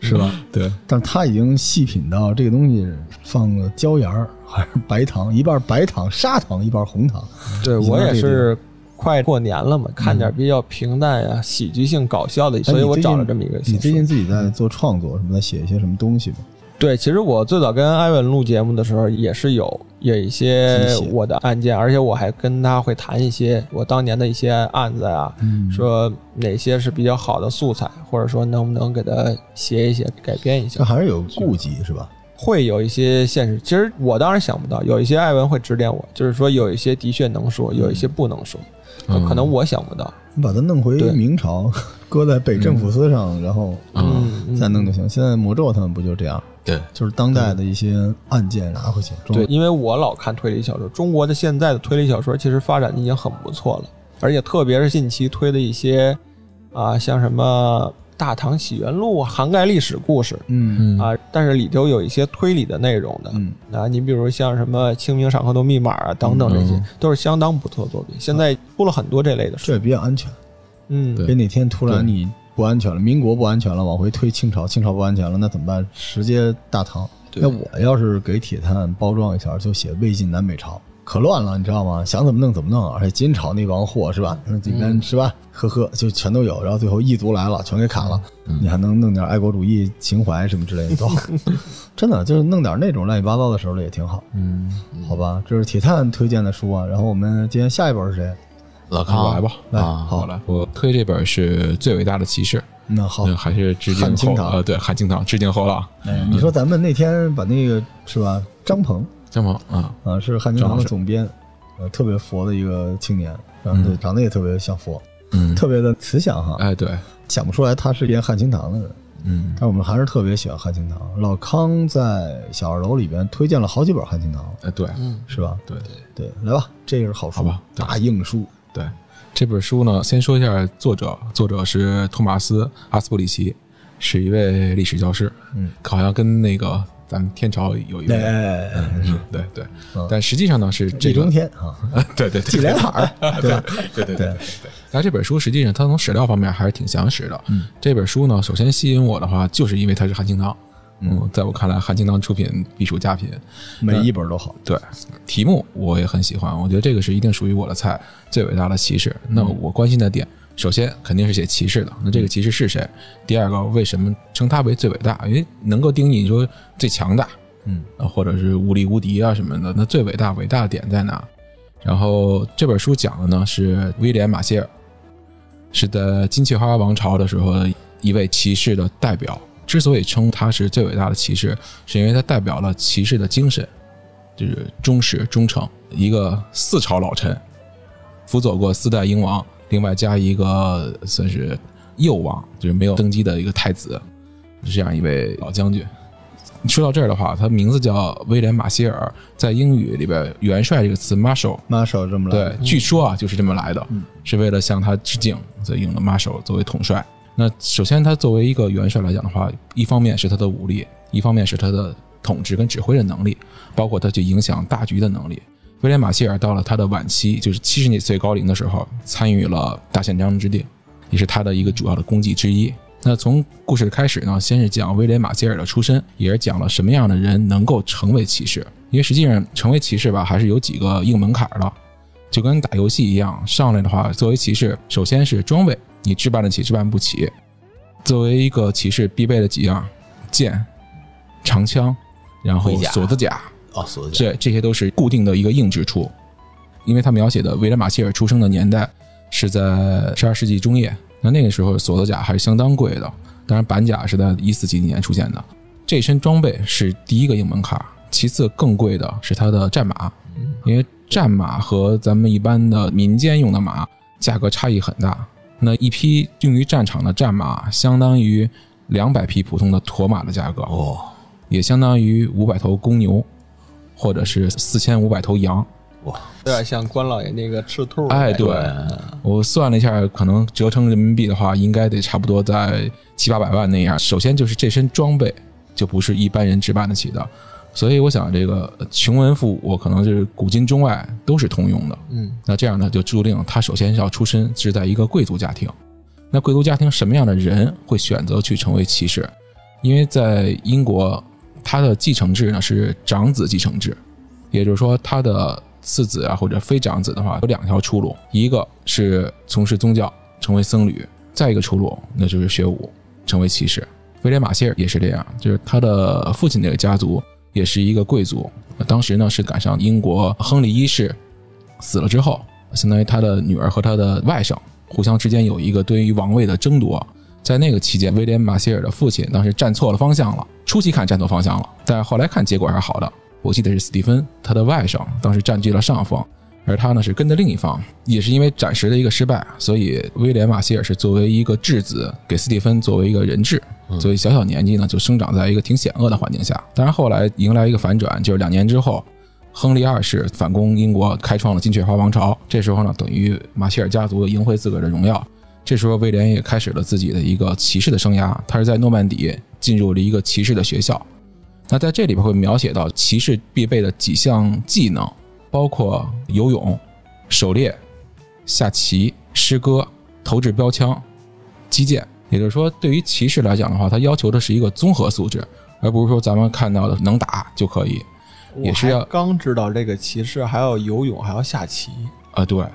S1: 是吧？
S2: 对，
S1: 但是他已经细品到这个东西放了椒盐儿还是白糖，一半白糖、砂糖，一半红糖。
S3: 对我也是快过年了嘛，看点比较平淡呀、喜剧性、搞笑的，所以我找了这么一个。
S1: 你最近自己在做创作，什么在写一些什么东西吗？
S3: 对，其实我最早跟艾文录节目的时候，也是有有一些我的案件，而且我还跟他会谈一些我当年的一些案子啊，
S1: 嗯
S3: 说哪些是比较好的素材，或者说能不能给他写一写、改编一下，
S1: 这还是有顾忌是吧？
S3: 会有一些现实。其实我当然想不到，有一些艾文会指点我，就是说有一些的确能说，有一些不能说，
S2: 嗯
S3: 可能我想不到。
S1: 你把它弄回明朝，[LAUGHS] 搁在北镇抚司上，然后
S3: 嗯，嗯
S1: 再弄就行。现在魔咒他们不就这样？
S4: 对，
S1: 就是当代的一些案件拿回去。
S3: 对，因为我老看推理小说，中国的现在的推理小说其实发展的已经很不错了，而且特别是近期推的一些啊，像什么《大唐起源录》，涵盖历史故事
S1: 嗯
S2: 嗯
S3: 啊，但是里头有一些推理的内容的。
S1: 嗯
S3: 啊，你比如像什么《清明上河图密码》啊等等这些，
S2: 嗯
S3: 都是相当不错的作品。现在出了很多这类的书，
S1: 这也比较安全。
S3: 嗯，
S1: 别哪天突然你不安全了，民国不安全了，往回推清朝，清朝不安全了，那怎么办？直接大唐。
S3: 对
S1: 那我要是给铁探包装一下，就写魏晋南北朝，可乱了，你知道吗？想怎么弄怎么弄，而且金朝那帮货是吧？那里边是吧？呵呵，就全都有，然后最后异族来了，全给砍了，你还能弄点爱国主义情怀什么之类的都好，[LAUGHS] 真的就是弄点那种乱七八糟的时候的也挺好，
S2: 嗯，
S1: 好吧？这是铁探推荐的书啊，然后我们今天下一本是谁？
S4: 老康
S2: 我来吧
S1: 来，
S4: 啊，
S1: 好
S2: 来，我推这本是最伟大的骑士，
S1: 那好，
S2: 还是致敬后呃，对，汉清堂致敬后浪，
S1: 哎，你说咱们那天把那个是吧？张鹏
S2: 张鹏啊，
S1: 啊，是汉清堂的总编，呃，特别佛的一个青年，然后对，长得也特别像佛，
S2: 嗯，
S1: 特别的慈祥哈，
S2: 哎，对，
S1: 想不出来他是编汉清堂的人。
S2: 嗯。
S1: 但我们还是特别喜欢汉清堂。老康在小二楼里边推荐了好几本汉清堂，
S2: 哎，对，
S3: 嗯，
S1: 是吧？
S2: 对。
S1: 对对，来吧，这个是好书，
S2: 好吧
S1: 大硬书。
S2: 对，这本书呢，先说一下作者，作者是托马斯·阿斯布里奇，是一位历史教师，
S1: 嗯，
S2: 好像跟那个咱们天朝有一位，
S1: 哎，
S2: 嗯，对对
S1: 嗯，
S2: 但实际上呢是这个
S1: 中，天啊，
S2: 对对
S1: 纪
S2: 对，
S1: 连海，对吧？
S2: 对对对
S1: 对
S2: 对对。但这本书实际上它从史料方面还是挺详实的。
S1: 嗯，
S2: 这本书呢，首先吸引我的话，就是因为它是韩青堂。嗯，在我看来，韩青堂出品必属佳品。
S1: 每一本都好。
S2: 对，题目我也很喜欢，我觉得这个是一定属于我的菜，最伟大的骑士。那我关心的点，首先肯定是写骑士的，那这个骑士是谁？第二个，为什么称他为最伟大？因为能够定义说最强大，
S1: 嗯
S2: 啊，或者是无力无敌啊什么的，那最伟大伟大的点在哪？然后这本书讲的呢是威廉马歇尔，是在金雀花王朝的时候一位骑士的代表。之所以称他是最伟大的骑士，是因为他代表了骑士的精神，就是忠实忠诚。一个四朝老臣，辅佐过四代英王，另外加一个算是幼王，就是没有登基的一个太子，是这样一位老将军。说到这儿的话，他名字叫威廉马歇尔，在英语里边“元帅”这个词
S1: “marshal”，Marshall 这么来
S2: 对，据说啊就是这么来的，是为了向他致敬，所以用了 marshal 作为统帅。那首先，他作为一个元帅来讲的话，一方面是他的武力，一方面是他的统治跟指挥的能力，包括他去影响大局的能力。威廉马歇尔到了他的晚期，就是七十岁高龄的时候，参与了大宪章之定，也是他的一个主要的功绩之一。那从故事开始呢，先是讲威廉马歇尔的出身，也是讲了什么样的人能够成为骑士。因为实际上成为骑士吧，还是有几个硬门槛的，就跟打游戏一样，上来的话，作为骑士，首先是装备，你置办得起，置办不起。作为一个骑士必备的几样：剑、长枪，然后锁子甲，
S4: 哦，所以
S2: 这这些都是固定的一个硬支出，因为他描写的威廉马歇尔出生的年代是在十二世纪中叶，那那个时候锁子甲还是相当贵的，当然板甲是在一四几几年出现的。这身装备是第一个硬门槛，其次更贵的是他的战马，因为战马和咱们一般的民间用的马价格差异很大。那一匹用于战场的战马，相当于两百匹普通的驼马的价格。
S4: 哦，
S2: 也相当于五百头公牛，或者是四千五百头羊。
S3: 哇有点像关老爷那个赤兔。
S2: 哎，对，我算了一下，可能折成人民币的话，应该得差不多在七八百万那样。首先就是这身装备就不是一般人置办得起的，所以我想这个穷文富武可能就是古今中外都是通用的。
S3: 嗯，
S2: 那这样呢，就注定他首先要出身是在一个贵族家庭。那贵族家庭什么样的人会选择去成为骑士？因为在英国，他的继承制呢是长子继承制，也就是说，他的次子啊或者非长子的话有两条出路，一个是从事宗教成为僧侣，再一个出路那就是学武成为骑士。威廉马歇尔也是这样，就是他的父亲那个家族也是一个贵族，当时呢是赶上英国亨利一世死了之后，相当于他的女儿和他的外甥互相之间有一个对于王位的争夺。在那个期间，威廉马歇尔的父亲当时站错了方向了，初期看站错方向了，但后来看结果还是好的。我记得是斯蒂芬，他的外甥当时占据了上风，而他呢是跟着另一方，也是因为暂时的一个失败，所以威廉马歇尔是作为一个质子给斯蒂芬作为一个人质，所以小小年纪呢就生长在一个挺险恶的环境下。当然后来迎来一个反转，就是两年之后，亨利二世反攻英国，开创了金雀花王朝。这时候呢，等于马歇尔家族赢回自个儿的荣耀。这时候，威廉也开始了自己的一个骑士的生涯。他是在诺曼底进入了一个骑士的学校。那在这里边会描写到骑士必备的几项技能，包括游泳、狩猎、下棋、诗歌、投掷标枪、击剑。也就是说，对于骑士来讲的话，他要求的是一个综合素质，而不是说咱们看到的能打就可以。也是要
S3: 刚知道这个骑士还要游泳，还要下棋。
S2: 啊、对
S3: 哦，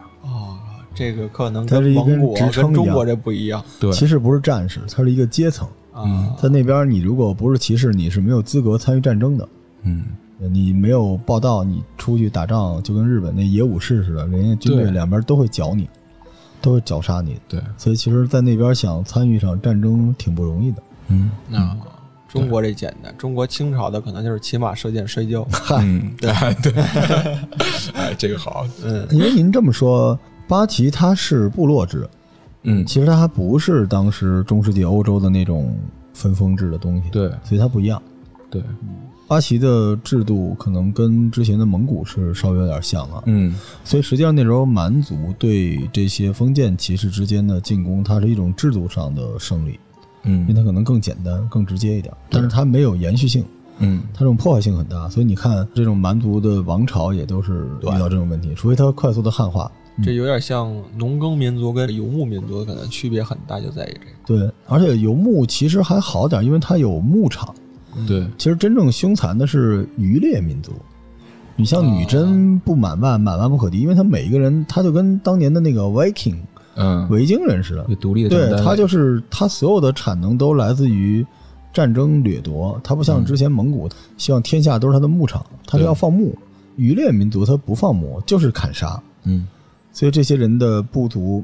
S3: 这个可能跟蒙古跟中国这不一样
S2: 对，
S1: 骑士不是战士，他是一个阶层。
S3: 啊。
S1: 在那边，你如果不是骑士，你是没有资格参与战争的。
S2: 嗯，
S1: 你没有报道，你出去打仗就跟日本那野武士似的，人家军队两边都会剿你，都会绞杀你。
S2: 对，
S1: 所以其实，在那边想参与一场战争挺不容易的。
S2: 嗯
S3: 那，中国这简单，中国清朝的可能就是骑马、射箭、摔跤。
S2: 嗯，对 [LAUGHS] 对，[LAUGHS] 哎，这个好，
S3: 嗯，
S1: 因为您这么说，八旗它是部落制，
S2: 嗯，
S1: 其实它还不是当时中世纪欧洲的那种分封制的东西，
S2: 对。
S1: 所以它不一样。
S2: 对，
S1: 八旗的制度可能跟之前的蒙古是稍微有点像了，
S2: 嗯。
S1: 所以实际上那时候蛮族对这些封建骑士之间的进攻，它是一种制度上的胜利，嗯。因为
S2: 嗯
S1: 它可能更简单、更直接一点，但是它没有延续性，
S2: 嗯，
S1: 它这种破坏性很大。所以你看，这种蛮族的王朝也都是遇到这种问题，除非它快速的汉化。
S3: 这有点像农耕民族跟游牧民族，可能区别很大，就在于这个。
S1: 对，而且游牧其实还好点，因为它有牧场。
S2: 对，
S1: 其实真正凶残的是渔猎民族。你像女
S3: 哦
S1: 真不满万，满万不可敌，因为他每一个人，他就跟当年的那个 Viking
S2: 嗯，
S1: 维京人似的。
S2: 一，个独立的
S1: 对他就是他所有的产能都来自于战争掠夺，他不像之前蒙古，希望天下都是他的牧场，他是要放牧。渔猎民族他不放牧，就是砍杀，
S2: 嗯
S1: 所以这些人的部族，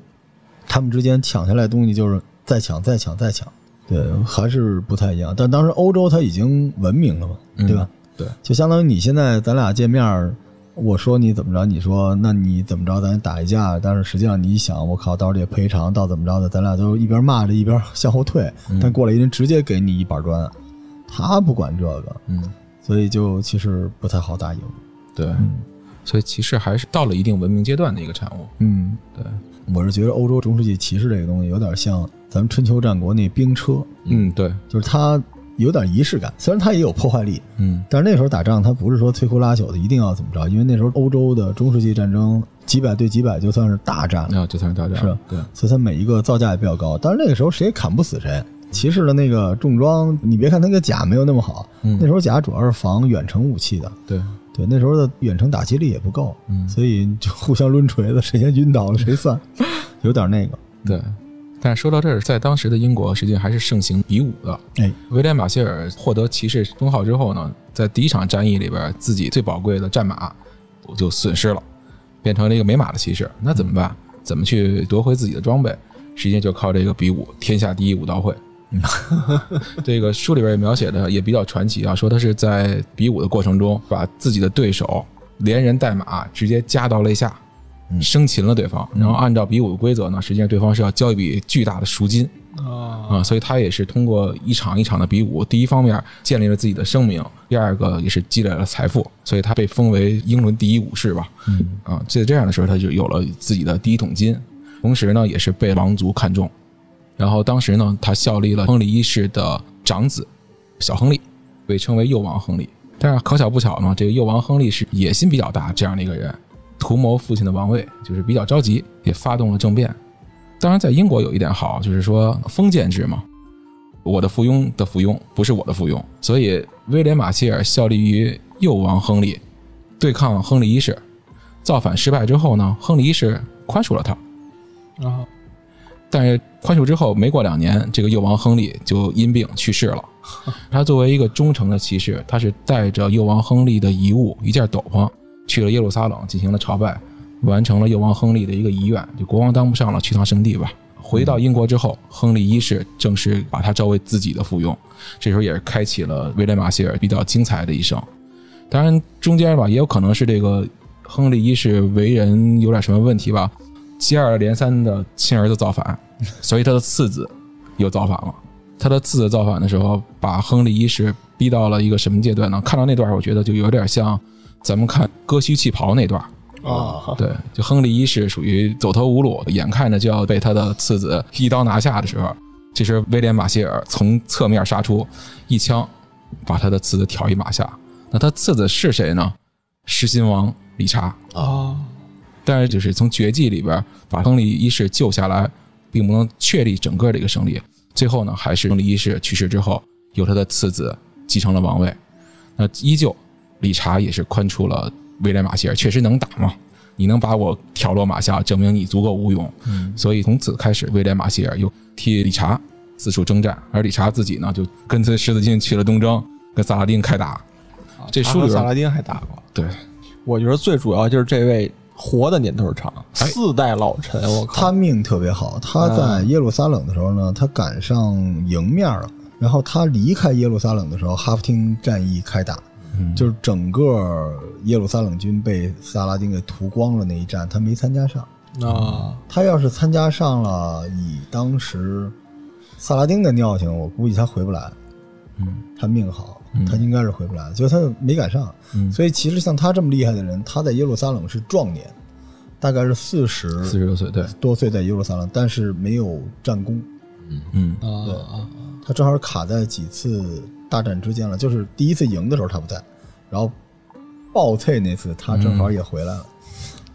S1: 他们之间抢下来的东西就是再抢再抢再抢，对，还是不太一样。但当时欧洲它已经文明了嘛，
S2: 嗯
S1: 对吧？
S2: 对，
S1: 就相当于你现在咱俩见面，我说你怎么着，你说那你怎么着，咱打一架。但是实际上你一想，我靠，到时候得赔偿，到怎么着的，咱俩都一边骂着一边 [LAUGHS] 向后退。但过来一人直接给你一板砖，他不管这个，
S2: 嗯，
S1: 所以就其实不太好打赢。
S2: 对，所以骑士还是到了一定文明阶段的一个产物。
S1: 嗯，
S2: 对，
S1: 我是觉得欧洲中世纪骑士这个东西有点像咱们春秋战国那兵车，
S2: 嗯，对，
S1: 就是它有点仪式感，虽然它也有破坏力，
S2: 嗯。
S1: 但是那时候打仗，它不是说摧枯拉朽的，一定要怎么着，因为那时候欧洲的中世纪战争几百对几百就算是大战。了，
S2: 那就算是大战，
S1: 是。
S2: 对，
S1: 所以它每一个造价也比较高。但是那个时候谁也砍不死谁。骑士的那个重装，你别看它那个甲没有那么好，
S2: 嗯。
S1: 那时候甲主要是防远程武器的，
S2: 对，
S1: 对，那时候的远程打击力也不够，
S2: 嗯
S1: 所以就互相抡锤子，[LAUGHS] 谁先晕倒了谁算，[LAUGHS] 有点那个。
S2: 对。但是说到这儿，在当时的英国，实际上还是盛行比武的。
S1: 哎，
S2: 威廉马歇尔获得骑士封号之后呢，在第一场战役里边，自己最宝贵的战马就损失了，变成了一个没马的骑士。那怎么办？怎么去夺回自己的装备？实际上就靠这个比武，天下第一武道会。[LAUGHS] 这个书里边也描写的也比较传奇啊，说他是在比武的过程中，把自己的对手连人带马直接夹到肋下，生擒了对方。然后按照比武的规则呢，实际上对方是要交一笔巨大的赎金。
S3: 啊，
S2: 啊、所以他也是通过一场一场的比武，第一方面建立了自己的声名，第二个也是积累了财富，所以他被封为英伦第一武士吧。嗯啊，在这样的时候，他就有了自己的第一桶金，同时呢，也是被王族看重。然后当时呢，他效力了亨利一世的长子小亨利，被称为幼王亨利。但是可巧不巧呢，这个幼王亨利是野心比较大这样的一个人，图谋父亲的王位，就是比较着急，也发动了政变。当然，在英国有一点好，就是说封建制嘛，我的附庸的附庸不是我的附庸，所以威廉马歇尔效力于幼王亨利，对抗亨利一世，造反失败之后呢，亨利一世宽恕了他，
S3: 啊，
S2: 但是宽恕之后没过两年，这个幼王亨利就因病去世了。[LAUGHS] 他作为一个忠诚的骑士，他是带着幼王亨利的遗物一件斗篷去了耶路撒冷进行了朝拜，完成了幼王亨利的一个遗愿，就国王当不上了，去趟圣地吧。回到英国之后，亨利一世正式把他招为自己的附庸，这时候也是开启了威廉马歇尔比较精彩的一生。当然，中间吧也有可能是这个亨利一世为人有点什么问题吧，接二连三的亲儿子造反，[LAUGHS] 所以他的次子又造反了。他的次子造反的时候，把亨利一世逼到了一个什么阶段呢？看到那段，我觉得就有点像咱们看割须弃袍那段。
S3: 啊，
S2: 对，就亨利一世属于走投无路，眼看着就要被他的次子一刀拿下的时候，这时威廉马歇尔从侧面杀出，一枪把他的次子挑一马下。那他次子是谁呢？狮心王理查。
S3: 啊，
S2: 但是就是从绝技里边把亨利一世救下来，并不能确立整个的一个胜利。最后呢，还是亨利一世去世之后，由他的次子继承了王位。那依旧，理查也是宽出了威廉马歇尔，确实能打嘛。你能把我挑落马下，证明你足够无勇。所以从此开始，威廉马歇尔又替理查四处征战，而理查自己呢，就跟随十字军去了东征，跟萨拉丁开打。这书里边
S3: 萨拉丁还打过。
S2: 对，
S3: 我觉得最主要就是这位活的年头长，
S2: 哎
S3: 四代老臣，我靠，
S1: 他命特别好，他在耶路撒冷的时候呢，他赶上迎面了。然后他离开耶路撒冷的时候，哈夫汀战役开打，就是整个耶路撒冷军被萨拉丁给屠光了那一战，他没参加上。
S3: 啊，
S1: 他要是参加上了，以当时萨拉丁的尿性，我估计他回不来。
S2: 嗯，
S1: 他命好，他应该是回不来，就他没赶上。
S2: 嗯
S1: 所以其实像他这么厉害的人，他在耶路撒冷是壮年，大概是四十
S2: 四十多岁，对，
S1: 多岁在耶路撒冷，但是没有战功。
S2: 嗯
S3: 啊啊，
S1: 他正好卡在几次大战之间了，就是第一次赢的时候他不在，然后暴退那次他正好也回来了，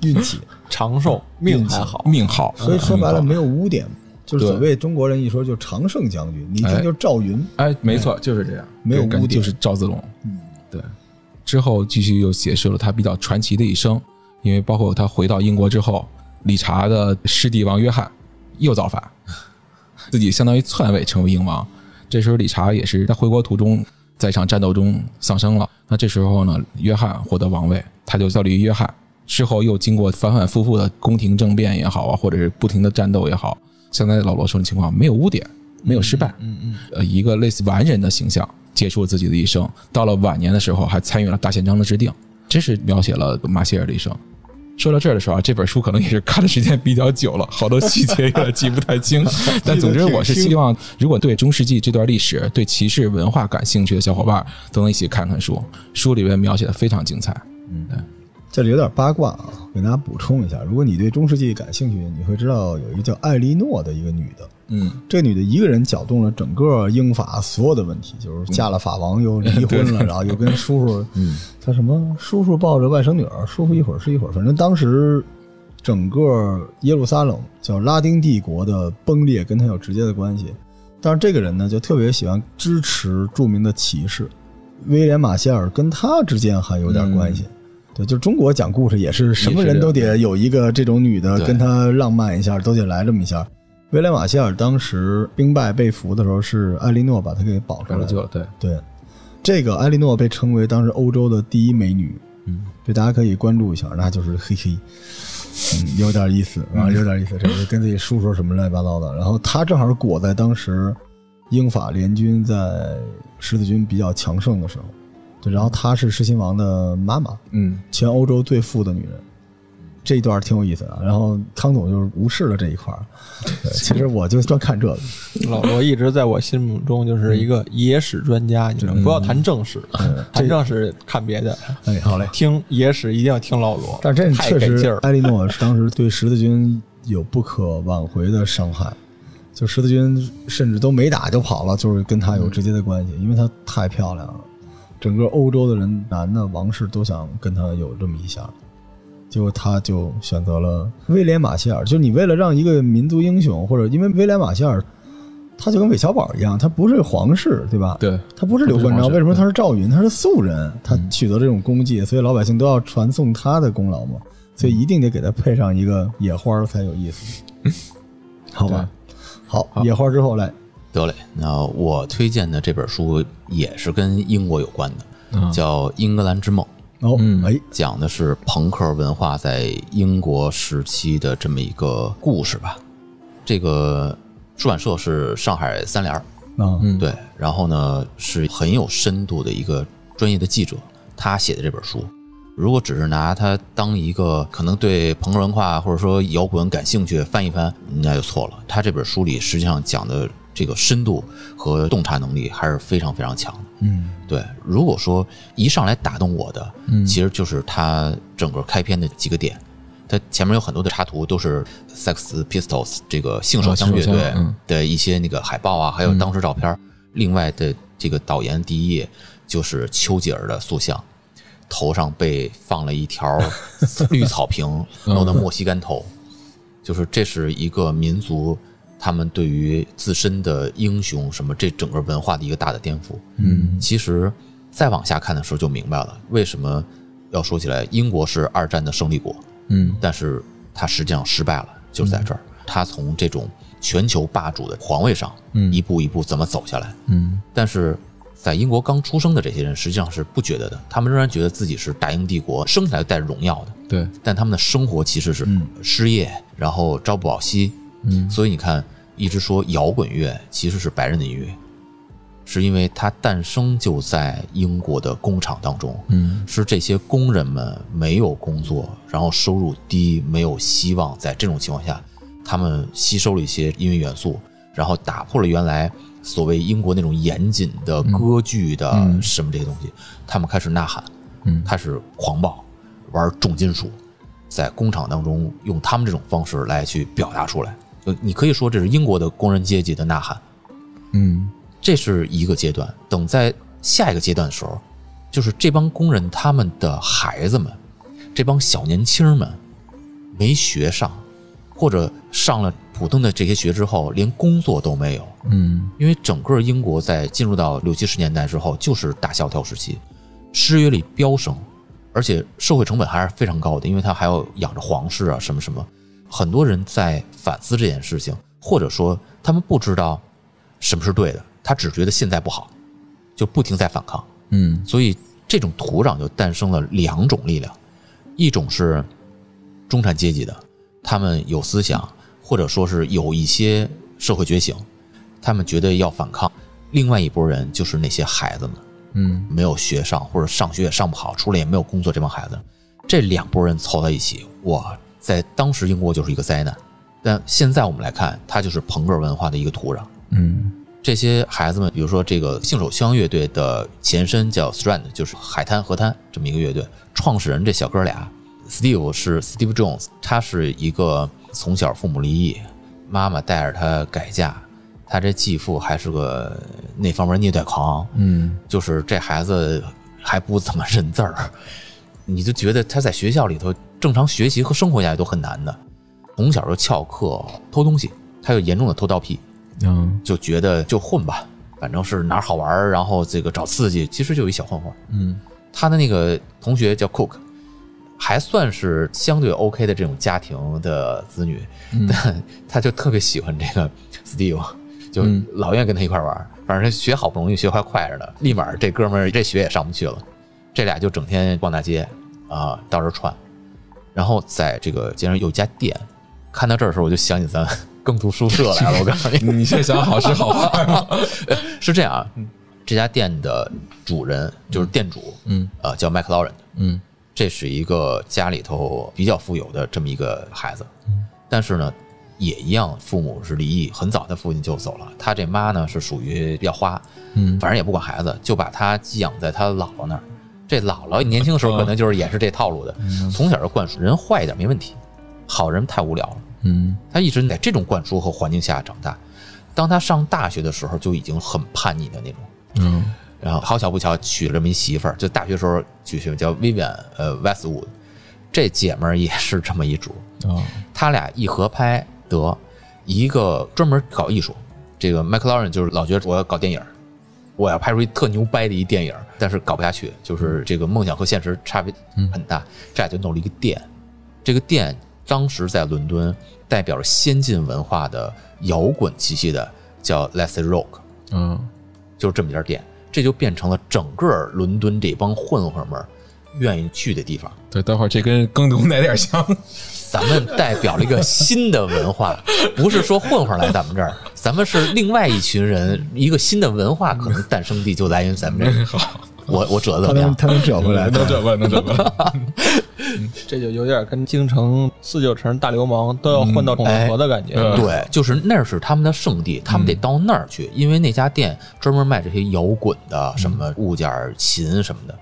S1: 运气。[LAUGHS]
S3: 长寿命还好，
S2: 命好，
S1: 所以说白了没有污点，就是所谓中国人一说就常胜将军，你一听
S2: 哎
S1: 就是赵云。
S2: 哎，没错，就是这样，
S1: 没有污点
S2: 感觉就是赵子龙。
S1: 嗯，
S2: 对。之后继续又解释了他比较传奇的一生，因为包括他回到英国之后，理查的师弟王约翰又造反，[LAUGHS] 自己相当于篡位成为英王。这时候理查也是在回国途中，在一场战斗中丧生了。那这时候呢，约翰获得王位，他就效力于约翰。之后又经过反反复复的宫廷政变也好啊，或者是不停的战斗也好，像才老罗说的情况，没有污点，没有失败，
S3: 嗯嗯，
S2: 呃，一个类似完人的形象，结束了自己的一生。到了晚年的时候，还参与了大宪章的制定。这是描写了马歇尔的一生。说到这儿的时候啊，这本书可能也是看的时间比较久了，好多细节有点记不太清。[LAUGHS] 但总之，我是希望，如果对中世纪这段历史、对骑士文化感兴趣的小伙伴，都能一起看看书。书里面描写的非常精彩。
S1: 嗯，对。这里有点八卦啊，给大家补充一下。如果你对中世纪感兴趣，你会知道有一个叫艾莉诺的一个女的。
S2: 嗯，
S1: 这女的一个人搅动了整个英法所有的问题，就是嫁了法王又离 [LAUGHS] 婚了，然后又跟叔叔，
S2: 嗯，
S1: 叫什么叔叔抱着外甥女儿，叔叔一会儿是一会儿，反正当时整个耶路撒冷叫拉丁帝国的崩裂跟他有直接的关系。但是这个人呢，就特别喜欢支持著名的骑士威廉马歇尔，跟他之间还有点关系。对，就中国讲故事也是什么人都得有一个这种女的跟他浪漫一下，都得来这么一下。威廉马歇尔当时兵败被俘的时候，是艾莉诺把他给保出来
S2: 了。对
S1: 对，这个艾莉诺被称为当时欧洲的第一美女。
S2: 嗯，
S1: 对，大家可以关注一下，那就是嘿嘿，嗯，有点意思啊，有点意思，这个跟自己叔叔什么乱七八糟的。然后他正好裹在当时英法联军在十字军比较强盛的时候。对，然后她是狮心王的妈妈，
S2: 嗯，
S1: 全欧洲最富的女人，这一段挺有意思的。然后康总就是无视了这一块儿，其实我就专看这个。
S3: 老罗一直在我心目中就是一个野史专家，你知道，不要谈正史，谈正史看别的。
S1: 哎，好嘞，
S3: 听野史一定要听老罗。
S1: 但这
S3: 太给劲儿，
S1: 艾莉诺当时对十字军有不可挽回的伤害，就十字军甚至都没打就跑了，就是跟他有直接的关系，因为她太漂亮了。整个欧洲的人，男的王室都想跟他有这么一下，结果他就选择了威廉马歇尔。就你为了让一个民族英雄，或者因为威廉马歇尔，他就跟韦小宝一样，他不是皇室，对吧？
S2: 对，
S1: 他不是刘关张，为什么他是赵云？他是素人，他取得这种功绩，所以老百姓都要传颂他的功劳嘛。所以一定得给他配上一个野花才有意思，[LAUGHS] 好吧？好，野花之后来。
S4: 得嘞，那我推荐的这本书也是跟英国有关的，叫《英格兰之梦》。
S1: 哦，哎，
S4: 讲的是朋克文化在英国时期的这么一个故事吧。这个出版社是上海三联儿，
S1: 嗯，
S4: 对。然后呢，是很有深度的一个专业的记者，他写的这本书。如果只是拿它当一个可能对朋克文化或者说摇滚感兴趣翻一翻，那就错了。他这本书里实际上讲的。这个深度和洞察能力还是非常非常强的。
S1: 嗯，
S4: 对。如果说一上来打动我的，其实就是它整个开篇的几个点。它前面有很多的插图，都是 Sex Pistols 这个性手枪乐队的一些那个海报啊，还有当时照片。另外的这个导言第一页就是丘吉尔的塑像，头上被放了一条 [LAUGHS] 绿草坪，弄的莫西干头，就是这是一个民族。他们对于自身的英雄什么这整个文化的一个大的颠覆，
S2: 嗯，
S4: 其实再往下看的时候就明白了，为什么要说起来英国是二战的胜利国，
S2: 嗯，
S4: 但是它实际上失败了，就是在这儿，它从这种全球霸主的皇位上，
S2: 嗯，
S4: 一步一步怎么走下来，
S2: 嗯，
S4: 但是在英国刚出生的这些人实际上是不觉得的，他们仍然觉得自己是大英帝国生下来带着荣耀的，
S2: 对，
S4: 但他们的生活其实是失业，然后朝不保夕。
S2: 嗯，
S4: 所以你看，一直说摇滚乐其实是白人的音乐，是因为它诞生就在英国的工厂当中。
S2: 嗯，
S4: 是这些工人们没有工作，然后收入低，没有希望，在这种情况下，他们吸收了一些音乐元素，然后打破了原来所谓英国那种严谨的歌剧的什么这些东西，他们开始呐喊，
S2: 嗯，
S4: 开始狂暴，玩重金属，在工厂当中用他们这种方式来去表达出来。呃，你可以说这是英国的工人阶级的呐喊，
S2: 嗯，
S4: 这是一个阶段。等在下一个阶段的时候，就是这帮工人他们的孩子们，这帮小年轻们没学上，或者上了普通的这些学之后，连工作都没有。
S2: 嗯，
S4: 因为整个英国在进入到六七十年代之后，就是大萧条时期，失业率飙升，而且社会成本还是非常高的，因为他还要养着皇室啊，什么什么。很多人在反思这件事情，或者说他们不知道什么是对的，他只觉得现在不好，就不停在反抗。
S2: 嗯，
S4: 所以这种土壤就诞生了两种力量，一种是中产阶级的，他们有思想，或者说是有一些社会觉醒，他们觉得要反抗；另外一拨人就是那些孩子们，
S2: 嗯。
S4: 没有学上，或者上学也上不好，出来也没有工作，这帮孩子，这两拨人凑在一起，哇，在当时英国就是一个灾难。但现在我们来看，它就是朋克文化的一个土壤。
S2: 嗯
S4: 这些孩子们，比如说这个性手枪乐队的前身叫 Strand，就是海滩河滩这么一个乐队。创始人这小哥俩，Steve 是 Steve Jones，他是一个从小父母离异，妈妈带着他改嫁，他这继父还是个那方面虐待狂，
S2: 嗯
S4: 就是这孩子还不怎么认字儿，你就觉得他在学校里头正常学习和生活下来都很难的，从小就翘课、偷东西，他有严重的偷盗癖。
S2: 嗯
S4: 就觉得就混吧，反正是哪儿好玩儿，然后这个找刺激，其实就一小混混。
S2: 嗯
S4: 他的那个同学叫 Cook，还算是相对 OK 的这种家庭的子女，但他就特别喜欢这个 Steve，就
S2: 嗯
S4: 老愿意跟他一块玩儿。反正学好不容易，学还快着呢，立马这哥们儿这学也上不去了。这俩就整天逛大街啊，到处串，然后在这个街上有家店。看到这儿的时候，我就想起咱 [LAUGHS] 更读书社来了。我告诉你，
S2: 你先想好是好坏吗？[LAUGHS]
S4: 是这样啊，这家店的主人就是店主，
S2: 嗯
S4: 呃，叫麦克劳人，
S2: 嗯
S4: 这是一个家里头比较富有的这么一个孩子，嗯但是呢，也一样，父母是离异，很早他父亲就走了，他这妈呢是属于比较花，
S2: 嗯
S4: 反正也不管孩子，就把他寄养在他姥姥那儿。这姥姥年轻的时候可能就是也是这套路的，从小就灌输人坏一点没问题，好人太无聊了。
S2: 嗯
S4: 他一直在这种灌输和环境下长大。当他上大学的时候，就已经很叛逆的那种。
S2: 嗯
S4: 然后好巧不巧娶了这么一媳妇儿，就大学时候娶媳妇叫 Vivian 呃 Westwood，这姐们儿也是这么一主。
S2: 哦
S4: 他俩一合拍得，一个专门搞艺术，这个 McLaren 就是老觉得我要搞电影，我要拍出一特牛掰的一电影儿，但是搞不下去，就是这个梦想和现实差别很大。这俩就弄了一个店，这个店当时在伦敦代表着先进文化的摇滚气息的叫 Let's Rock，
S2: 嗯
S4: 就是这么一家店，这就变成了整个伦敦这帮混混们愿意去的地方。
S2: 对，待会儿这跟耕读哪点像？[LAUGHS]
S4: 咱们代表了一个新的文化，[LAUGHS] 不是说混混来咱们这儿，咱们是另外一群人，一个新的文化可能诞生地就来源于咱们这儿。[LAUGHS]
S2: 好，
S4: 我我折
S1: 他能
S4: 怎么样？
S1: 他能折回来，
S2: 能转弯，能折回来。[LAUGHS]
S3: 这就有点跟京城四九城大流氓都要混到统
S4: 哎
S3: 河的感觉。
S2: 嗯
S4: 对，就是那儿是他们的圣地，他们得到那儿去，因为那家店专门卖这些摇滚的什么物件、琴什么的。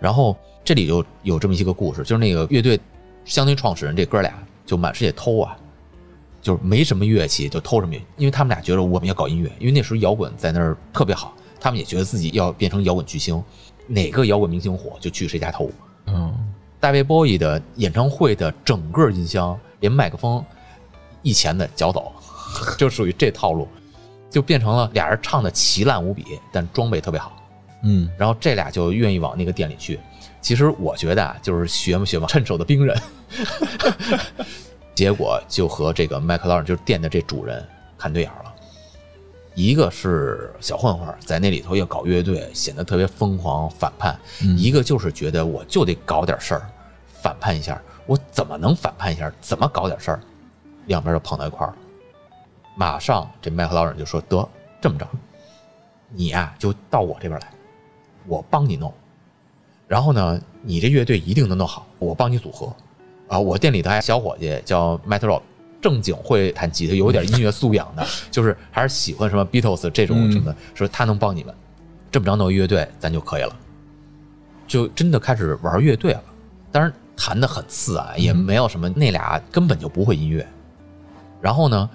S4: 然后这里就有这么一个故事，就是那个乐队相当于创始人这哥俩就满世界偷啊，就是没什么乐器就偷什么乐器，因为他们俩觉得我们要搞音乐，因为那时候摇滚在那儿特别好，他们也觉得自己要变成摇滚巨星，哪个摇滚明星火就去谁家偷。
S2: 嗯
S4: 大卫波伊的演唱会的整个音箱，连麦克风一钱的脚走，就属于这套路，[LAUGHS] 就变成了俩人唱的奇烂无比，但装备特别好。
S2: 嗯
S4: 然后这俩就愿意往那个店里去。其实我觉得啊，就是学嘛学嘛，趁手的兵刃。[LAUGHS] 结果就和这个麦克劳伦，就是店的这主人看对眼了。一个是小混混，在那里头要搞乐队，显得特别疯狂反叛；一个就是觉得我就得搞点事儿，反叛一下。我怎么能反叛一下？怎么搞点事儿？两边就碰到一块儿了。马上这麦克劳伦就说：“得这么着，你呀、就到我这边来，我帮你弄。然后呢，你这乐队一定能弄好，我帮你组合。啊，我店里头还小伙计叫 Matt Rock，正经会弹吉他，有点音乐素养的，[LAUGHS] 就是还是喜欢什么 Beatles 这种什么，说他能帮你们。这么着弄乐队，咱就可以了。就真的开始玩乐队了，当然弹的很次啊，也没有什么，那俩根本就不会音乐。然后呢，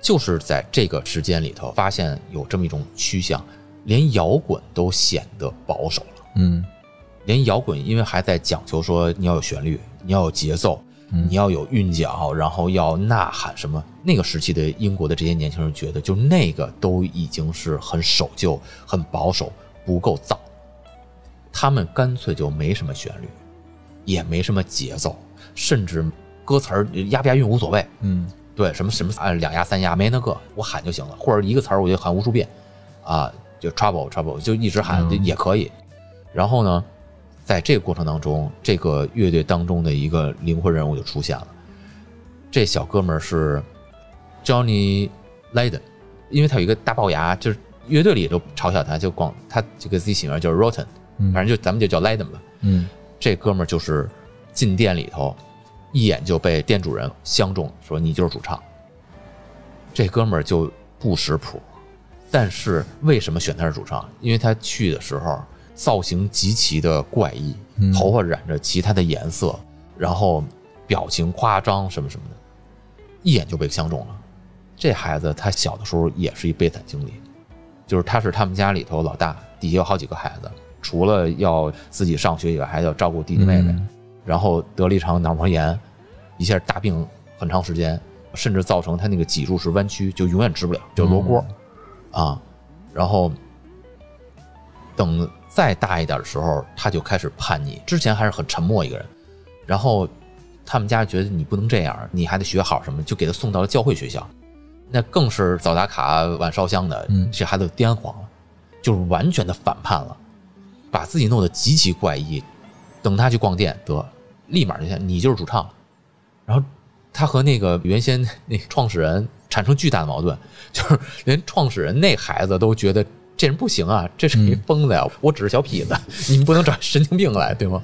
S4: 就是在这个时间里头，发现有这么一种趋向，连摇滚都显得保守了。
S2: 嗯
S4: 连摇滚，因为还在讲求说你要有旋律，你要有节奏，你要有韵脚，然后要呐喊什么。那个时期的英国的这些年轻人觉得，就那个都已经是很守旧、很保守，不够燥。他们干脆就没什么旋律，也没什么节奏，甚至歌词儿押不押韵无所谓。
S2: 嗯
S4: 对，什么什么啊，两押三押没那个，我喊就行了，或者一个词儿我就喊无数遍，啊，就 trouble trouble 就一直喊就也可以。然后呢，在这个过程当中，这个乐队当中的一个灵魂人物就出现了。这小哥们儿是 Johnny Lydon，因为他有一个大龅牙，就是乐队里都嘲笑他，就光他就给自己起名叫 Rotten，
S1: 嗯
S4: 反正就咱们就叫 Leiden 吧。
S2: 嗯
S4: 这哥们儿就是进店里头，一眼就被店主人相中，说你就是主唱。这哥们儿就不识谱，但是为什么选他是主唱？因为他去的时候造型极其的怪异，头发染着其他的颜色，然后表情夸张什么什么的，一眼就被相中了。这孩子他小的时候也是一悲惨经历，就是他是他们家里头老大，底下有好几个孩子，除了要自己上学以外，还要照顾弟弟妹妹，
S2: 嗯
S4: 然后得了一场脑膜炎，一下大病很长时间，甚至造成他那个脊柱是弯曲，就永远直不了，就罗锅、啊。然后等再大一点的时候，他就开始叛逆，之前还是很沉默一个人，然后他们家觉得你不能这样，你还得学好什么，就给他送到了教会学校，那更是早打卡晚烧香的，
S2: 嗯。
S4: 这孩子癫狂了，就是完全的反叛了，把自己弄得极其怪异。等他去逛店，得立马就想你就是主唱，然后他和那个原先那创始人产生巨大的矛盾，就是连创始人那孩子都觉得这人不行啊，这是一疯子呀，我只是小痞子，你们不能找神经病来，对吗？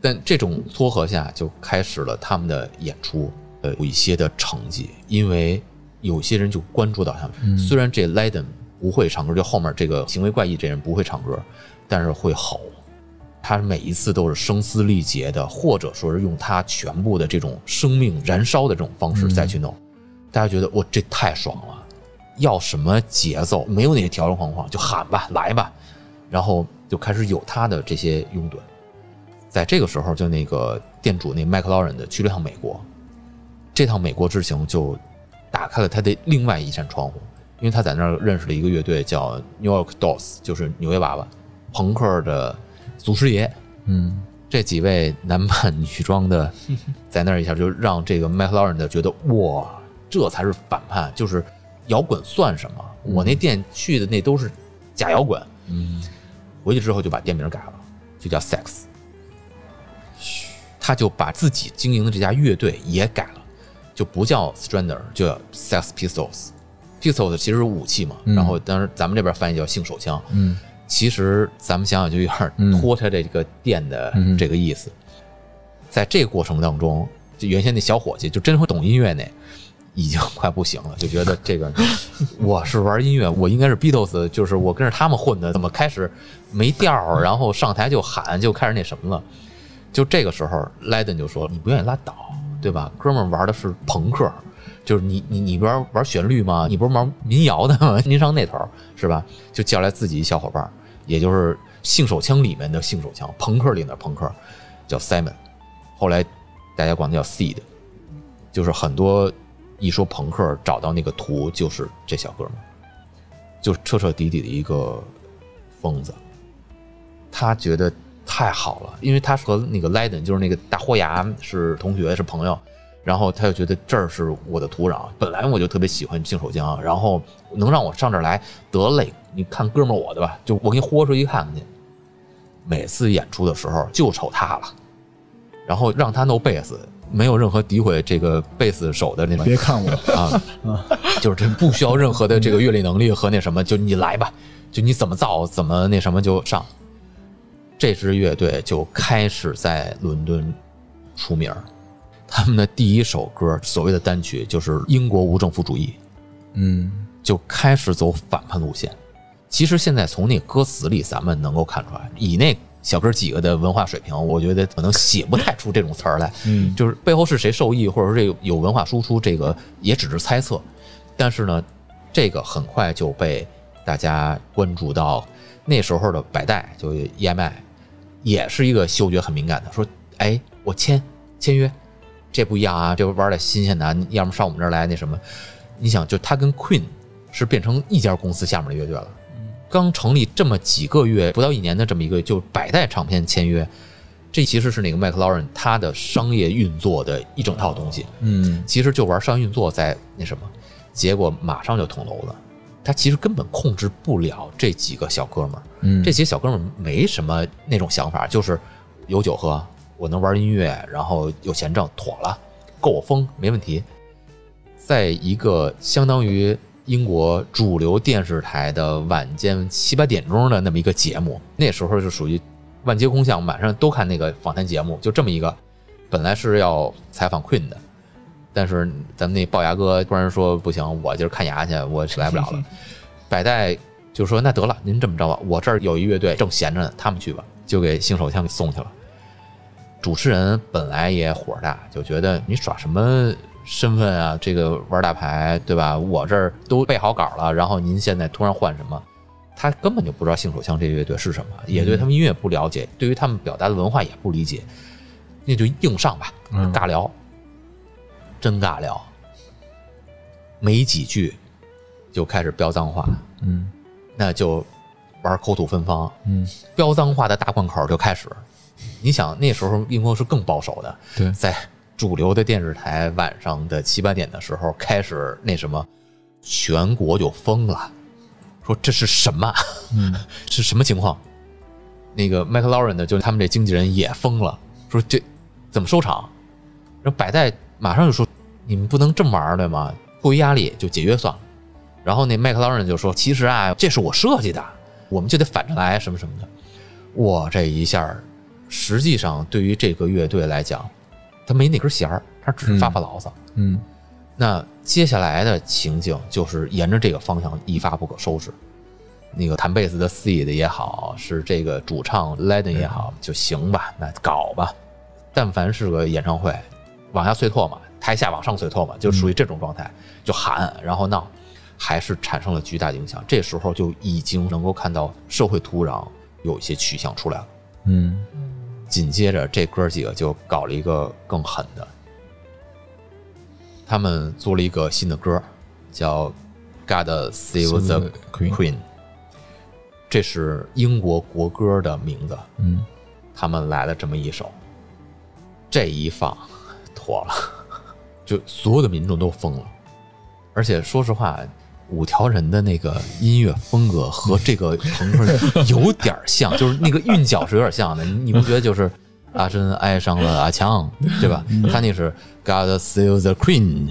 S4: 但这种撮合下，就开始了他们的演出，呃，有一些的成绩，因为有些人就关注到他们。虽然这 Leiden 不会唱歌，就后面这个行为怪异这人不会唱歌，但是会吼。他每一次都是声嘶力竭的，或者说是用他全部的这种生命燃烧的这种方式再去弄。大家觉得哇，这太爽了！要什么节奏？没有那些条条框框，就喊吧，来吧，然后就开始有他的这些拥趸。在这个时候，就那个店主那麦克劳伦的去了趟美国，这趟美国之行就打开了他的另外一扇窗户，因为他在那儿认识了一个乐队叫 New York Dolls，就是纽约娃娃，朋克的祖师爷。
S2: 嗯
S4: 这几位男扮女装的，[LAUGHS] 在那儿一下就让这个麦克劳伦的觉得哇，这才是反叛，就是摇滚算什么？我那店去的那都是假摇滚。
S2: 嗯
S4: 回去之后就把店名改了，就叫 Sex。嘘他就把自己经营的这家乐队也改了，就不叫 Strander，就叫 Sex Pistols。Pistols 其实是武器嘛，然后当时咱们这边翻译叫性手枪。
S2: 嗯
S4: 其实咱们想想就有点拖他这个店的这个意思。在这个过程当中，就原先那小伙计就真会懂音乐那，已经快不行了，就觉得这个 [LAUGHS] 我是玩音乐，我应该是 Beatles，就是我跟着他们混的，怎么开始没调，然后上台就喊，就开始那什么了。就这个时候，莱登就说：“你不愿意拉倒，对吧？哥们儿玩的是朋克，就是你你你玩玩旋律吗？你不是玩民谣的吗？您上那头是吧？就叫来自己小伙伴，也就是性手枪里面的性手枪，朋克里的朋克，叫 Simon。后来大家管他叫 Seed，就是很多一说朋克找到那个图就是这小哥们，就彻彻底底的一个疯子。他觉得太好了，因为他和那个莱登就是那个大豁牙是同学是朋友，然后他就觉得这儿是我的土壤，本来我就特别喜欢性手江，然后能让我上这儿来，得嘞，你看哥们我的吧，就我给你豁出去看看去。每次演出的时候就瞅他了，然后让他弄贝斯，没有任何诋毁这个贝斯手的那种
S1: 别看我，
S4: 啊，就是这不需要任何的这个乐理能力和那什么，就你来吧，就你怎么造怎么那什么就上。这支乐队就开始在伦敦出名儿，他们的第一首歌所谓的单曲就是英国无政府主义，
S2: 嗯。
S4: 就开始走反叛路线。其实现在从那歌词里，咱们能够看出来，以那小哥几个的文化水平，我觉得可能写不太出这种词儿来。
S1: 嗯，
S4: 就是背后是谁受益，或者说这个有文化输出，这个也只是猜测。但是呢，这个很快就被大家关注到。那时候的百代就 EMI 也是一个嗅觉很敏感的，说：“哎，我签签约，这不一样啊，这玩点新鲜的啊，要么上我们这儿来那什么。”你想，就他跟 Queen 是变成一家公司下面的乐队了。刚成立这么几个月，不到一年的这么一个，就百代唱片签约，这其实是那个麦克劳伦他的商业运作的一整套东西。
S2: 嗯
S4: 其实就玩商业运作在那什么，结果马上就捅娄子。他其实根本控制不了这几个小哥们儿，
S2: 嗯，
S4: 这些小哥们儿没什么那种想法，就是有酒喝，我能玩音乐，然后有钱挣，妥了，够我疯，没问题。在一个相当于英国主流电视台的晚间七八点钟的那么一个节目，那时候就属于万街空巷，晚上都看那个访谈节目，就这么一个。本来是要采访 Queen 的，但是咱们那龅牙哥突然说不行，我今儿看牙去，我来不了了。[LAUGHS] 百代就说那得了，您这么着吧，我这儿有一乐队正闲着呢，他们去吧，就给新手枪给送去了。主持人本来也火大，就觉得你耍什么身份啊？这个玩大牌对吧？我这儿都备好稿了，然后您现在突然换什么？他根本就不知道性手枪这个乐队是什么，也对他们音乐不了解，对于他们表达的文化也不理解，那就硬上吧，尬聊，真尬聊，没几句就开始飙脏话，
S2: 嗯
S4: 那就玩口吐芬芳，
S2: 嗯，
S4: 飙脏话的大贯口就开始。你想那时候英国是更保守的，
S2: 对
S4: 在主流的电视台晚上的七八点的时候开始那什么，全国就疯了，说这是什么？
S2: 嗯，[LAUGHS]
S4: 是什么情况？那个麦克劳伦的，就是他们这经纪人也疯了，说这怎么收场？然后百代马上就说你们不能这么玩对吗？迫于压力就解约算了。然后那麦克劳伦就说其实啊，这是我设计的，我们就得反着来什么什么的。我，这一下实际上对于这个乐队来讲，他没那根弦儿，他只是发发牢骚。
S2: 嗯
S4: 那接下来的情景就是沿着这个方向一发不可收拾。那个弹贝斯的 Seed 也好，是这个主唱 Laden 也好，就行吧，那搞吧。但凡是个演唱会，往下碎拓嘛，台下往上碎拓嘛，就属于这种状态，就喊然后闹，还是产生了巨大的影响。这时候就已经能够看到社会土壤有一些趋向出来了。
S2: 嗯
S4: 紧接着这哥几个就搞了一个更狠的，他们做了一个新的歌，叫《God Save the
S2: Queen
S4: 这是英国国歌的名字。
S2: 嗯
S4: 他们来了这么一首，这一放妥了，[LAUGHS] 就所有的民众都疯了。而且说实话，五条人的那个音乐风格和这个朋克有点像，就是那个韵脚是有点像的。你你不觉得就是阿珍爱上了阿强，对吧？他那是 God Save the Queen，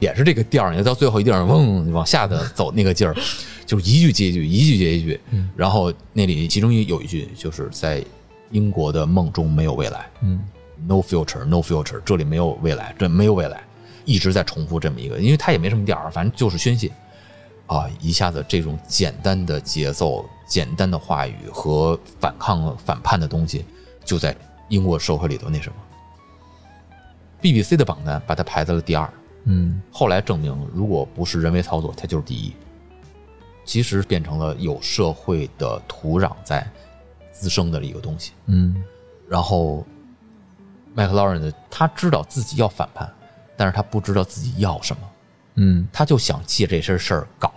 S4: 也是这个调儿，你到最后一定是嗡往下的走那个劲儿，就是一句接一句，一句接一句。然后那里其中有一句就是在英国的梦中没有未来。
S2: 嗯
S4: No future, no future，这里没有未来，这没有未来，一直在重复这么一个，因为他也没什么调儿，反正就是宣泄啊，一下子这种简单的节奏、简单的话语和反抗、反叛的东西，就在英国社会里头那什么。BBC 的榜单把它排在了第二，
S2: 嗯
S4: 后来证明，如果不是人为操作，它就是第一。其实变成了有社会的土壤在滋生的一个东西。
S2: 嗯
S4: 然后麦克劳伦的他知道自己要反叛，但是他不知道自己要什么，
S2: 嗯
S4: 他就想借这些事儿搞。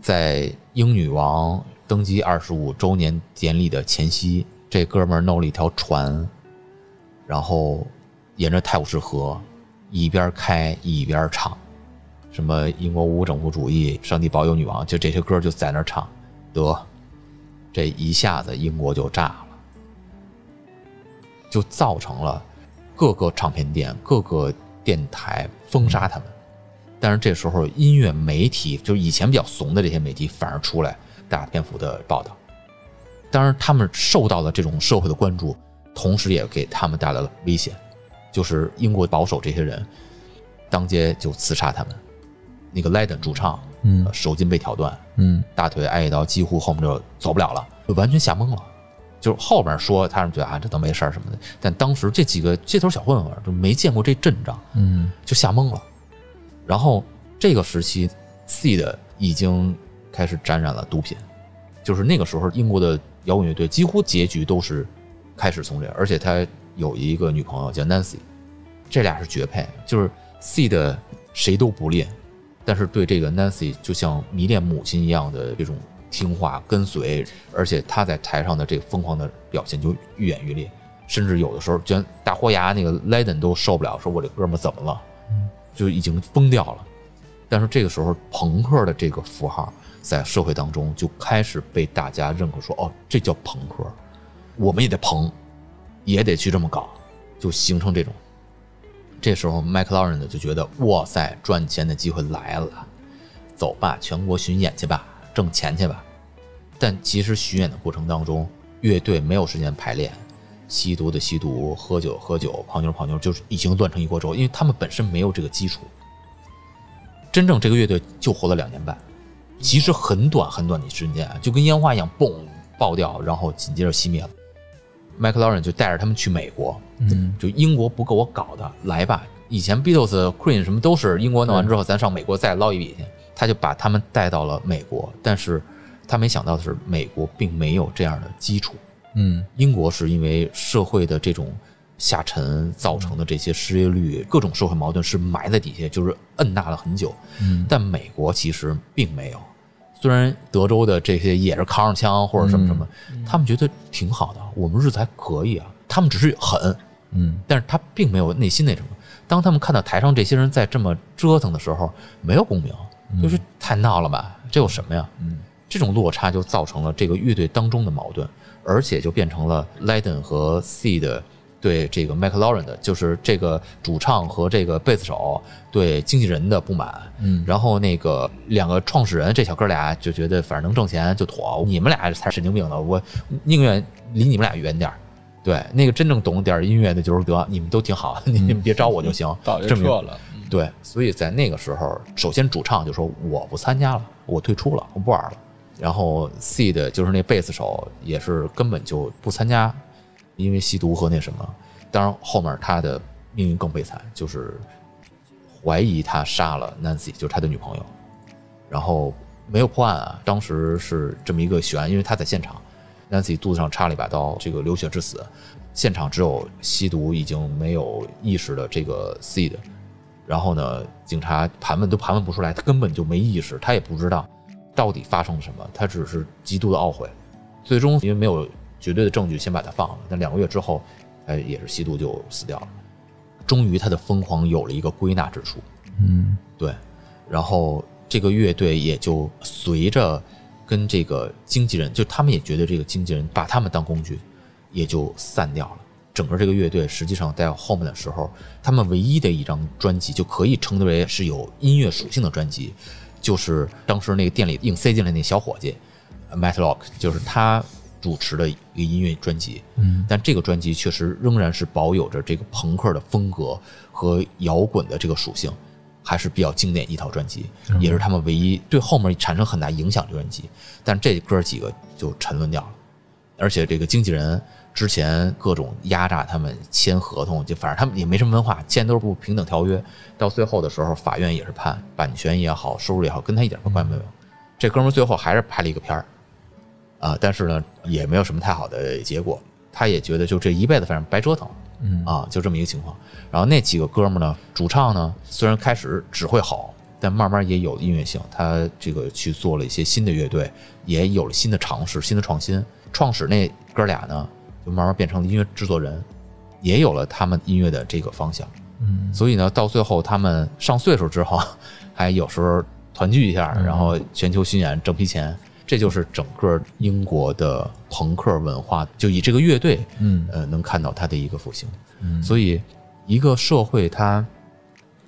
S4: 在英女王登基二十五周年典礼的前夕，这哥们儿弄了一条船，然后沿着泰晤士河一边开一边唱，什么英国无政府主义、上帝保佑女王，就这些歌就在那儿唱，得，这一下子英国就炸了。就造成了各个唱片店、各个电台封杀他们。但是这时候，音乐媒体就是以前比较怂的这些媒体，反而出来大篇幅的报道。当然，他们受到了这种社会的关注，同时也给他们带来了危险，就是英国保守这些人当街就刺杀他们。那个莱登主唱，
S2: 嗯
S4: 呃手筋被挑断，
S2: 嗯
S4: 大腿挨一刀，几乎后面就走不了了，就完全吓懵了。就是后边说他们觉得啊这都没事儿什么的，但当时这几个街头小混混就没见过这阵仗，
S2: 嗯
S4: 就吓懵了。然后这个时期，Seed 已经开始沾染了毒品，就是那个时候英国的摇滚乐队几乎结局都是开始从这，而且他有一个女朋友叫 Nancy，这俩是绝配，就是 Seed 谁都不恋，但是对这个 Nancy 就像迷恋母亲一样的这种听话跟随，而且他在台上的这个疯狂的表现就愈演愈烈，甚至有的时候就连大豁牙那个 Leden 都受不了，说我这哥们怎么了？就已经疯掉了。但是这个时候，朋克的这个符号在社会当中就开始被大家认可说，哦，这叫朋克，我们也得朋，也得去这么搞，就形成这种。这时候，麦克劳伦呢就觉得，哇塞，赚钱的机会来了，走吧，全国巡演去吧，挣钱去吧。但其实巡演的过程当中，乐队没有时间排练，吸毒的吸毒，喝酒喝酒，泡妞泡妞，就是已经乱成一锅粥，因为他们本身没有这个基础。真正这个乐队就活了两年半，其实很短很短的时间，就跟烟花一样，嘣爆掉，然后紧接着熄灭了。麦克劳伦就带着他们去美国，
S2: 嗯，
S4: 就英国不够我搞的，来吧。以前 Beatles、Queen 什么都是英国弄完之后，咱上美国再捞一笔去。他就把他们带到了美国，但是他没想到的是，美国并没有这样的基础。
S2: 嗯
S4: 英国是因为社会的这种下沉造成的这些失业率、各种社会矛盾是埋在底下，就是摁纳了很久。
S2: 嗯
S4: 但美国其实并没有，虽然德州的这些也是扛着枪或者什么什么，他们觉得挺好的，我们日子还可以啊。他们只是狠，
S2: 嗯
S4: 但是他并没有内心那什么。当他们看到台上这些人在这么折腾的时候，没有共鸣，就是太闹了吧？这有什么呀？
S2: 嗯
S4: 这种落差就造成了这个乐队当中的矛盾，而且就变成了 Lydon 和 Seed 对这个 McLaurin 的，就是这个主唱和这个贝斯手对经纪人的不满。
S2: 嗯
S4: 然后那个两个创始人这小哥俩就觉得反正能挣钱就妥，你们俩才是神经病呢，我宁愿离你们俩远点儿。对，那个真正懂点儿音乐的就是得你们都挺好，[LAUGHS] 你们别招我就行。
S3: 早就
S4: 这么
S3: 撤了。嗯
S4: 对，所以在那个时候，首先主唱就说我不参加了，我退出了，我不玩了。然后 Seed 就是那贝斯手也是根本就不参加，因为吸毒和那什么。当然后面他的命运更悲惨，就是怀疑他杀了 Nancy，就是他的女朋友。然后没有破案啊，当时是这么一个悬案，因为他在现场，Nancy 肚子上插了一把刀，这个流血致死。现场只有吸毒已经没有意识的这个 Seed，然后呢，警察盘问都盘问不出来，他根本就没意识，他也不知道到底发生了什么，他只是极度的懊悔。最终因为没有绝对的证据，先把他放了。但两个月之后，哎，也是吸毒就死掉了。终于他的疯狂有了一个归纳之处，
S2: 嗯
S4: 对，然后这个乐队也就随着跟这个经纪人，就他们也觉得这个经纪人把他们当工具，也就散掉了。整个这个乐队实际上在后面的时候，他们唯一的一张专辑就可以称之为是有音乐属性的专辑，就是当时那个店里硬塞进来那小伙计 Matt Lock，就是他主持的一个音乐专辑。
S2: 嗯
S4: 但这个专辑确实仍然是保有着这个朋克的风格和摇滚的这个属性，还是比较经典一套专辑，也是他们唯一对后面产生很大影响的专辑。但这哥几个就沉沦掉了，而且这个经纪人之前各种压榨他们签合同，就反正他们也没什么文化，签都是不平等条约。到最后的时候，法院也是判版权也好，收入也好，跟他一点关系没有。这哥们儿最后还是拍了一个片儿，啊，但是呢，也没有什么太好的结果。他也觉得就这一辈子反正白折腾，
S2: 嗯
S4: 啊，就这么一个情况。然后那几个哥们儿呢，主唱呢，虽然开始只会好，但慢慢也有了音乐性。他这个去做了一些新的乐队，也有了新的尝试、新的创新。创始那哥俩呢，就慢慢变成了音乐制作人，也有了他们音乐的这个方向。
S2: 嗯
S4: 所以呢，到最后他们上岁数之后，还有时候团聚一下，然后全球巡演挣批钱。这就是整个英国的朋克文化，就以这个乐队，
S2: 嗯
S4: 呃，能看到它的一个复兴。
S2: 嗯
S4: 所以，一个社会它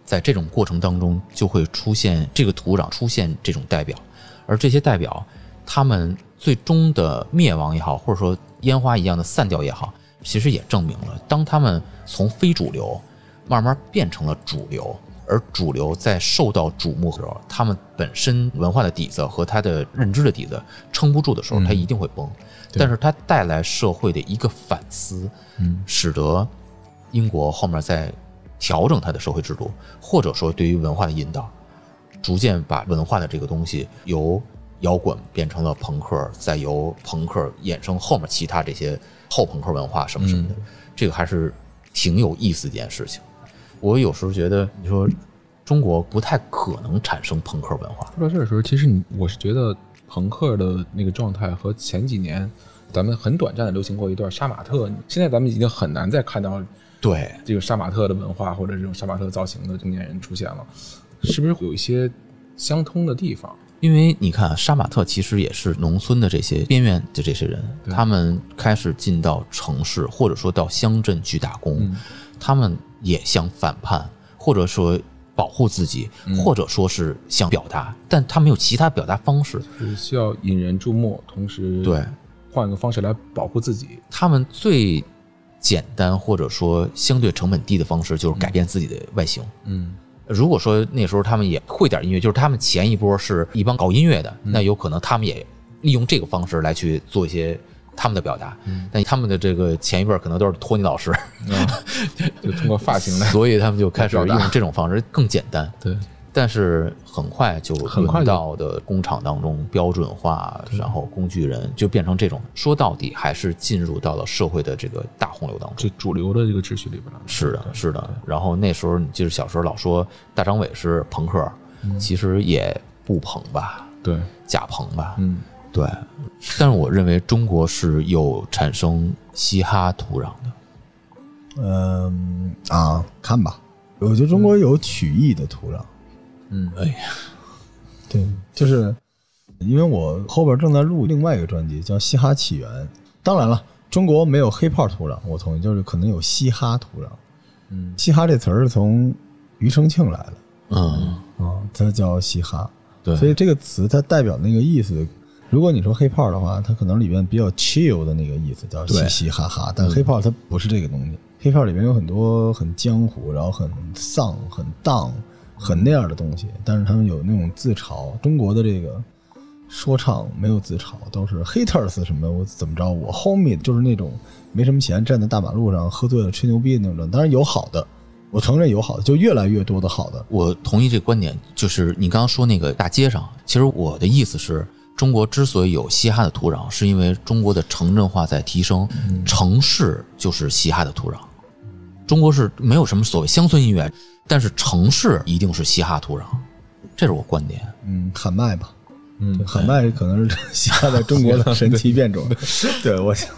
S4: 在这种过程当中就会出现这个土壤出现这种代表，而这些代表，他们最终的灭亡也好，或者说烟花一样的散掉也好，其实也证明了，当他们从非主流慢慢变成了主流，而主流在受到瞩目的时候，他们本身文化的底子和他的认知的底子撑不住的时候，
S2: 嗯。
S4: 他一定会崩。
S2: 对。
S4: 但是它带来社会的一个反思，
S2: 嗯。
S4: 使得英国后面在调整它的社会制度，或者说对于文化的引导，逐渐把文化的这个东西由摇滚变成了朋克，再由朋克衍生后面其他这些后朋克文化什么什么的，这个还是挺有意思的一件事情。我有时候觉得，你说中国不太可能产生朋克文化，
S2: 说到这儿的时候，其实你我是觉得朋克的那个状态和前几年咱们很短暂的流行过一段杀马特，现在咱们已经很难再看到
S4: 对，
S2: 这个杀马特的文化或者这种杀马特造型的中年人出现了，是不是有一些相通的地方？
S4: 因为你看，杀马特其实也是农村的这些边缘的这些人，他们开始进到城市，或者说到乡镇去打工，
S2: 嗯
S4: 他们也想反叛，或者说保护自己，或者说是想表达，但他没有其他表达方式。
S2: 是需要引人注目，同时
S4: 对，
S2: 换个方式来保护自己。
S4: 他们最简单或者说相对成本低的方式就是改变自己的外形。
S2: 嗯
S4: 如果说那时候他们也会点音乐，就是他们前一波是一帮搞音乐的，那有可能他们也利用这个方式来去做一些他们的表达。但他们的这个前一辈可能都是托尼老师，
S2: 嗯，[LAUGHS] 就通过发型来，
S4: 所以他们就开始用这种方式更简单。
S2: 对，
S4: 但是很快就
S2: 很快就
S4: 轮到的工厂当中标准化，然后工具人就变成这种。说到底，还是进入到了社会的这个大洪流当中。
S2: 这主流的这个秩序里边了。
S4: 是的，是的。然后那时候你记得小时候老说大张伟是朋克，其实也不朋吧，
S2: 对，
S4: 假朋吧。
S2: 嗯，
S4: 对。但是我认为中国是有产生嘻哈土壤的。
S1: 嗯啊，看吧，我觉得中国有曲艺的土壤。
S2: 嗯，
S4: 哎呀，
S1: 对，就是因为我后边正在录另外一个专辑，叫《嘻哈起源》。当然了，中国没有 hiphop 土壤，我同意，就是可能有嘻哈土壤。
S2: 嗯，
S1: 嘻哈这词儿是从庾澄庆来的
S4: 嗯，
S1: 啊，它叫嘻哈。
S4: 对，
S1: 所以这个词它代表那个意思，如果你说 hiphop 的话，它可能里面比较 chill 的那个意思，叫嘻嘻哈哈。但 hiphop 它不是这个东西，hiphop 里面有很多很江湖，然后很丧、很荡、很那样的东西，但是他们有那种自嘲。中国的这个说唱没有自嘲，都是 haters 什么我怎么着，我 homie 就是那种没什么钱站在大马路上喝醉了吹牛逼的那种。当然有好的，我承认有好的，就越来越多的好的。
S4: 我同意这个观点，就是你刚刚说那个大街上，其实我的意思是。中国之所以有嘻哈的土壤，是因为中国的城镇化在提升，城市就是嘻哈的土壤。中国是没有什么所谓乡村音乐，但是城市一定是嘻哈土壤，这是我观点。
S1: 嗯，喊麦吧。
S2: 嗯
S1: 喊麦可能是嘻哈在中国的神奇变种。[LAUGHS] 对，我想，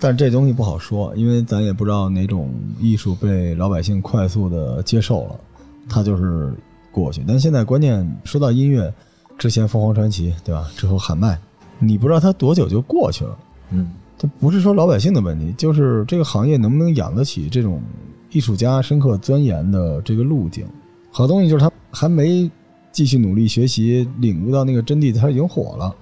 S1: 但是这东西不好说，因为咱也不知道哪种艺术被老百姓快速的接受了，它就是过去。但现在关键说到音乐，之前凤凰传奇对吧？之后喊麦，你不知道它多久就过去了。
S2: 嗯，
S1: 它不是说老百姓的问题，就是这个行业能不能养得起这种艺术家深刻钻研的这个路径。好东西就是他还没继续努力学习，领悟到那个真谛，他已经火了。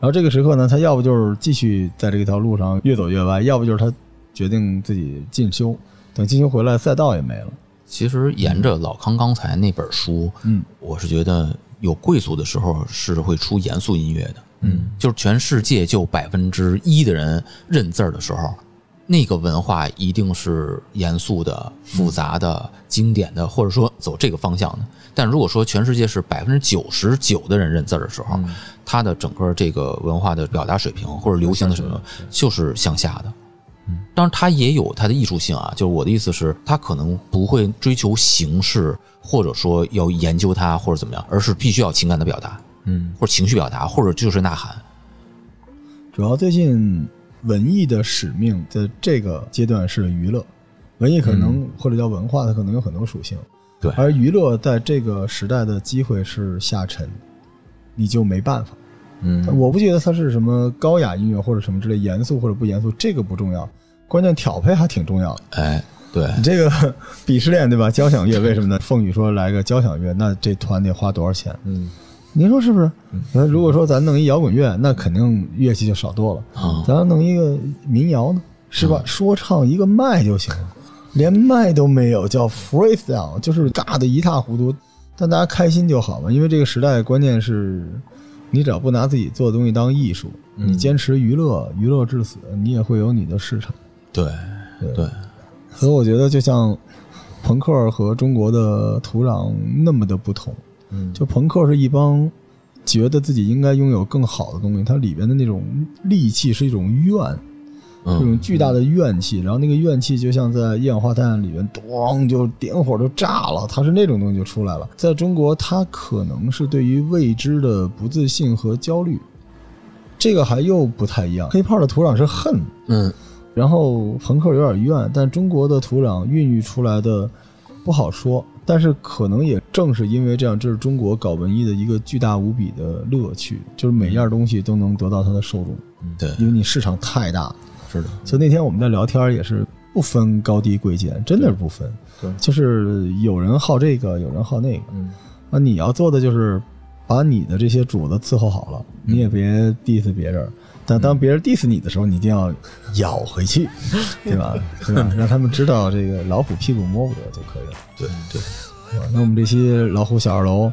S1: 然后这个时刻呢，他要不就是继续在这条路上越走越歪，要不就是他决定自己进修，等进修回来赛道也没了。
S4: 其实沿着老康刚才那本书，
S1: 嗯，
S4: 我是觉得有贵族的时候是会出严肃音乐的，
S2: 嗯，
S4: 就是全世界就百分之一的人认字儿的时候，那个文化一定是严肃的、复杂的、经典的，或者说走这个方向的。但如果说全世界是百分之九十九的人认字儿的时候，它的整个这个文化的表达水平或者流行的什么就是向下的。当然，它也有它的艺术性啊。就是我的意思是，它可能不会追求形式，或者说要研究它或者怎么样，而是必须要情感的表达，
S2: 嗯，
S4: 或者情绪表达，或者就是呐喊。
S1: 主要最近文艺的使命在这个阶段是娱乐，文艺可能、或者叫文化，它可能有很多属性。
S4: 对
S1: 而娱乐在这个时代的机会是下沉，你就没办法。
S2: 嗯，
S1: 我不觉得它是什么高雅音乐或者什么之类，严肃或者不严肃，这个不重要，关键调配还挺重要的。
S4: 哎，对，
S1: 你这个鄙视链对吧？交响乐为什么呢？[LAUGHS] 凤羽说来个交响乐，那这团得花多少钱？
S2: 嗯，
S1: 您说是不是？那如果说咱弄一摇滚乐，那肯定乐器就少多了。
S4: 啊
S1: 咱要弄一个民谣呢，是吧？说唱一个麦就行了，连麦都没有，叫 freestyle，就是尬的一塌糊涂。但大家开心就好嘛，因为这个时代关键是，你只要不拿自己做的东西当艺术，你坚持娱乐，娱乐至死，你也会有你的市场。
S4: 对，对，
S1: 所以我觉得，就像朋克和中国的土壤那么的不同，
S2: 嗯
S1: 就朋克是一帮觉得自己应该拥有更好的东西，它里边的那种戾气是一种怨，这种
S4: 嗯，
S1: 巨大的怨气，然后那个怨气就像在一氧化碳里面，咣就点火就炸了，它是那种东西就出来了。在中国，它可能是对于未知的不自信和焦虑，这个还又不太一样。黑炮的土壤是恨，
S4: 嗯，
S1: 然后朋克有点怨，但中国的土壤孕育出来的不好说，但是可能也正是因为这样，这是中国搞文艺的一个巨大无比的乐趣，就是每样东西都能得到它的受众，
S4: 对，
S1: 因为你市场太大了。
S2: 是的，
S1: 所以那天我们在聊天也是不分高低贵贱，真的是不分。
S4: 对
S1: 就是有人好这个，有人好那个。
S4: 嗯，
S1: 那你要做的就是把你的这些主子伺候好了，你也别 diss 别人。但当别人 diss 你的时候，你一定要咬回去，对吧？[LAUGHS] 对吧？让他们知道这个老虎屁股摸不得就可以了。
S4: 对对，
S1: 好那我们这期老虎小二楼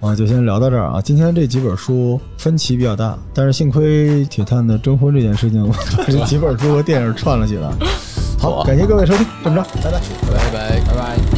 S1: 啊，就先聊到这儿啊。今天这几本书分歧比较大，但是幸亏铁探的征婚这件事情，把这几本书和电影串了起来。好，感谢各位收听，这么着，拜拜。
S4: 拜拜拜拜。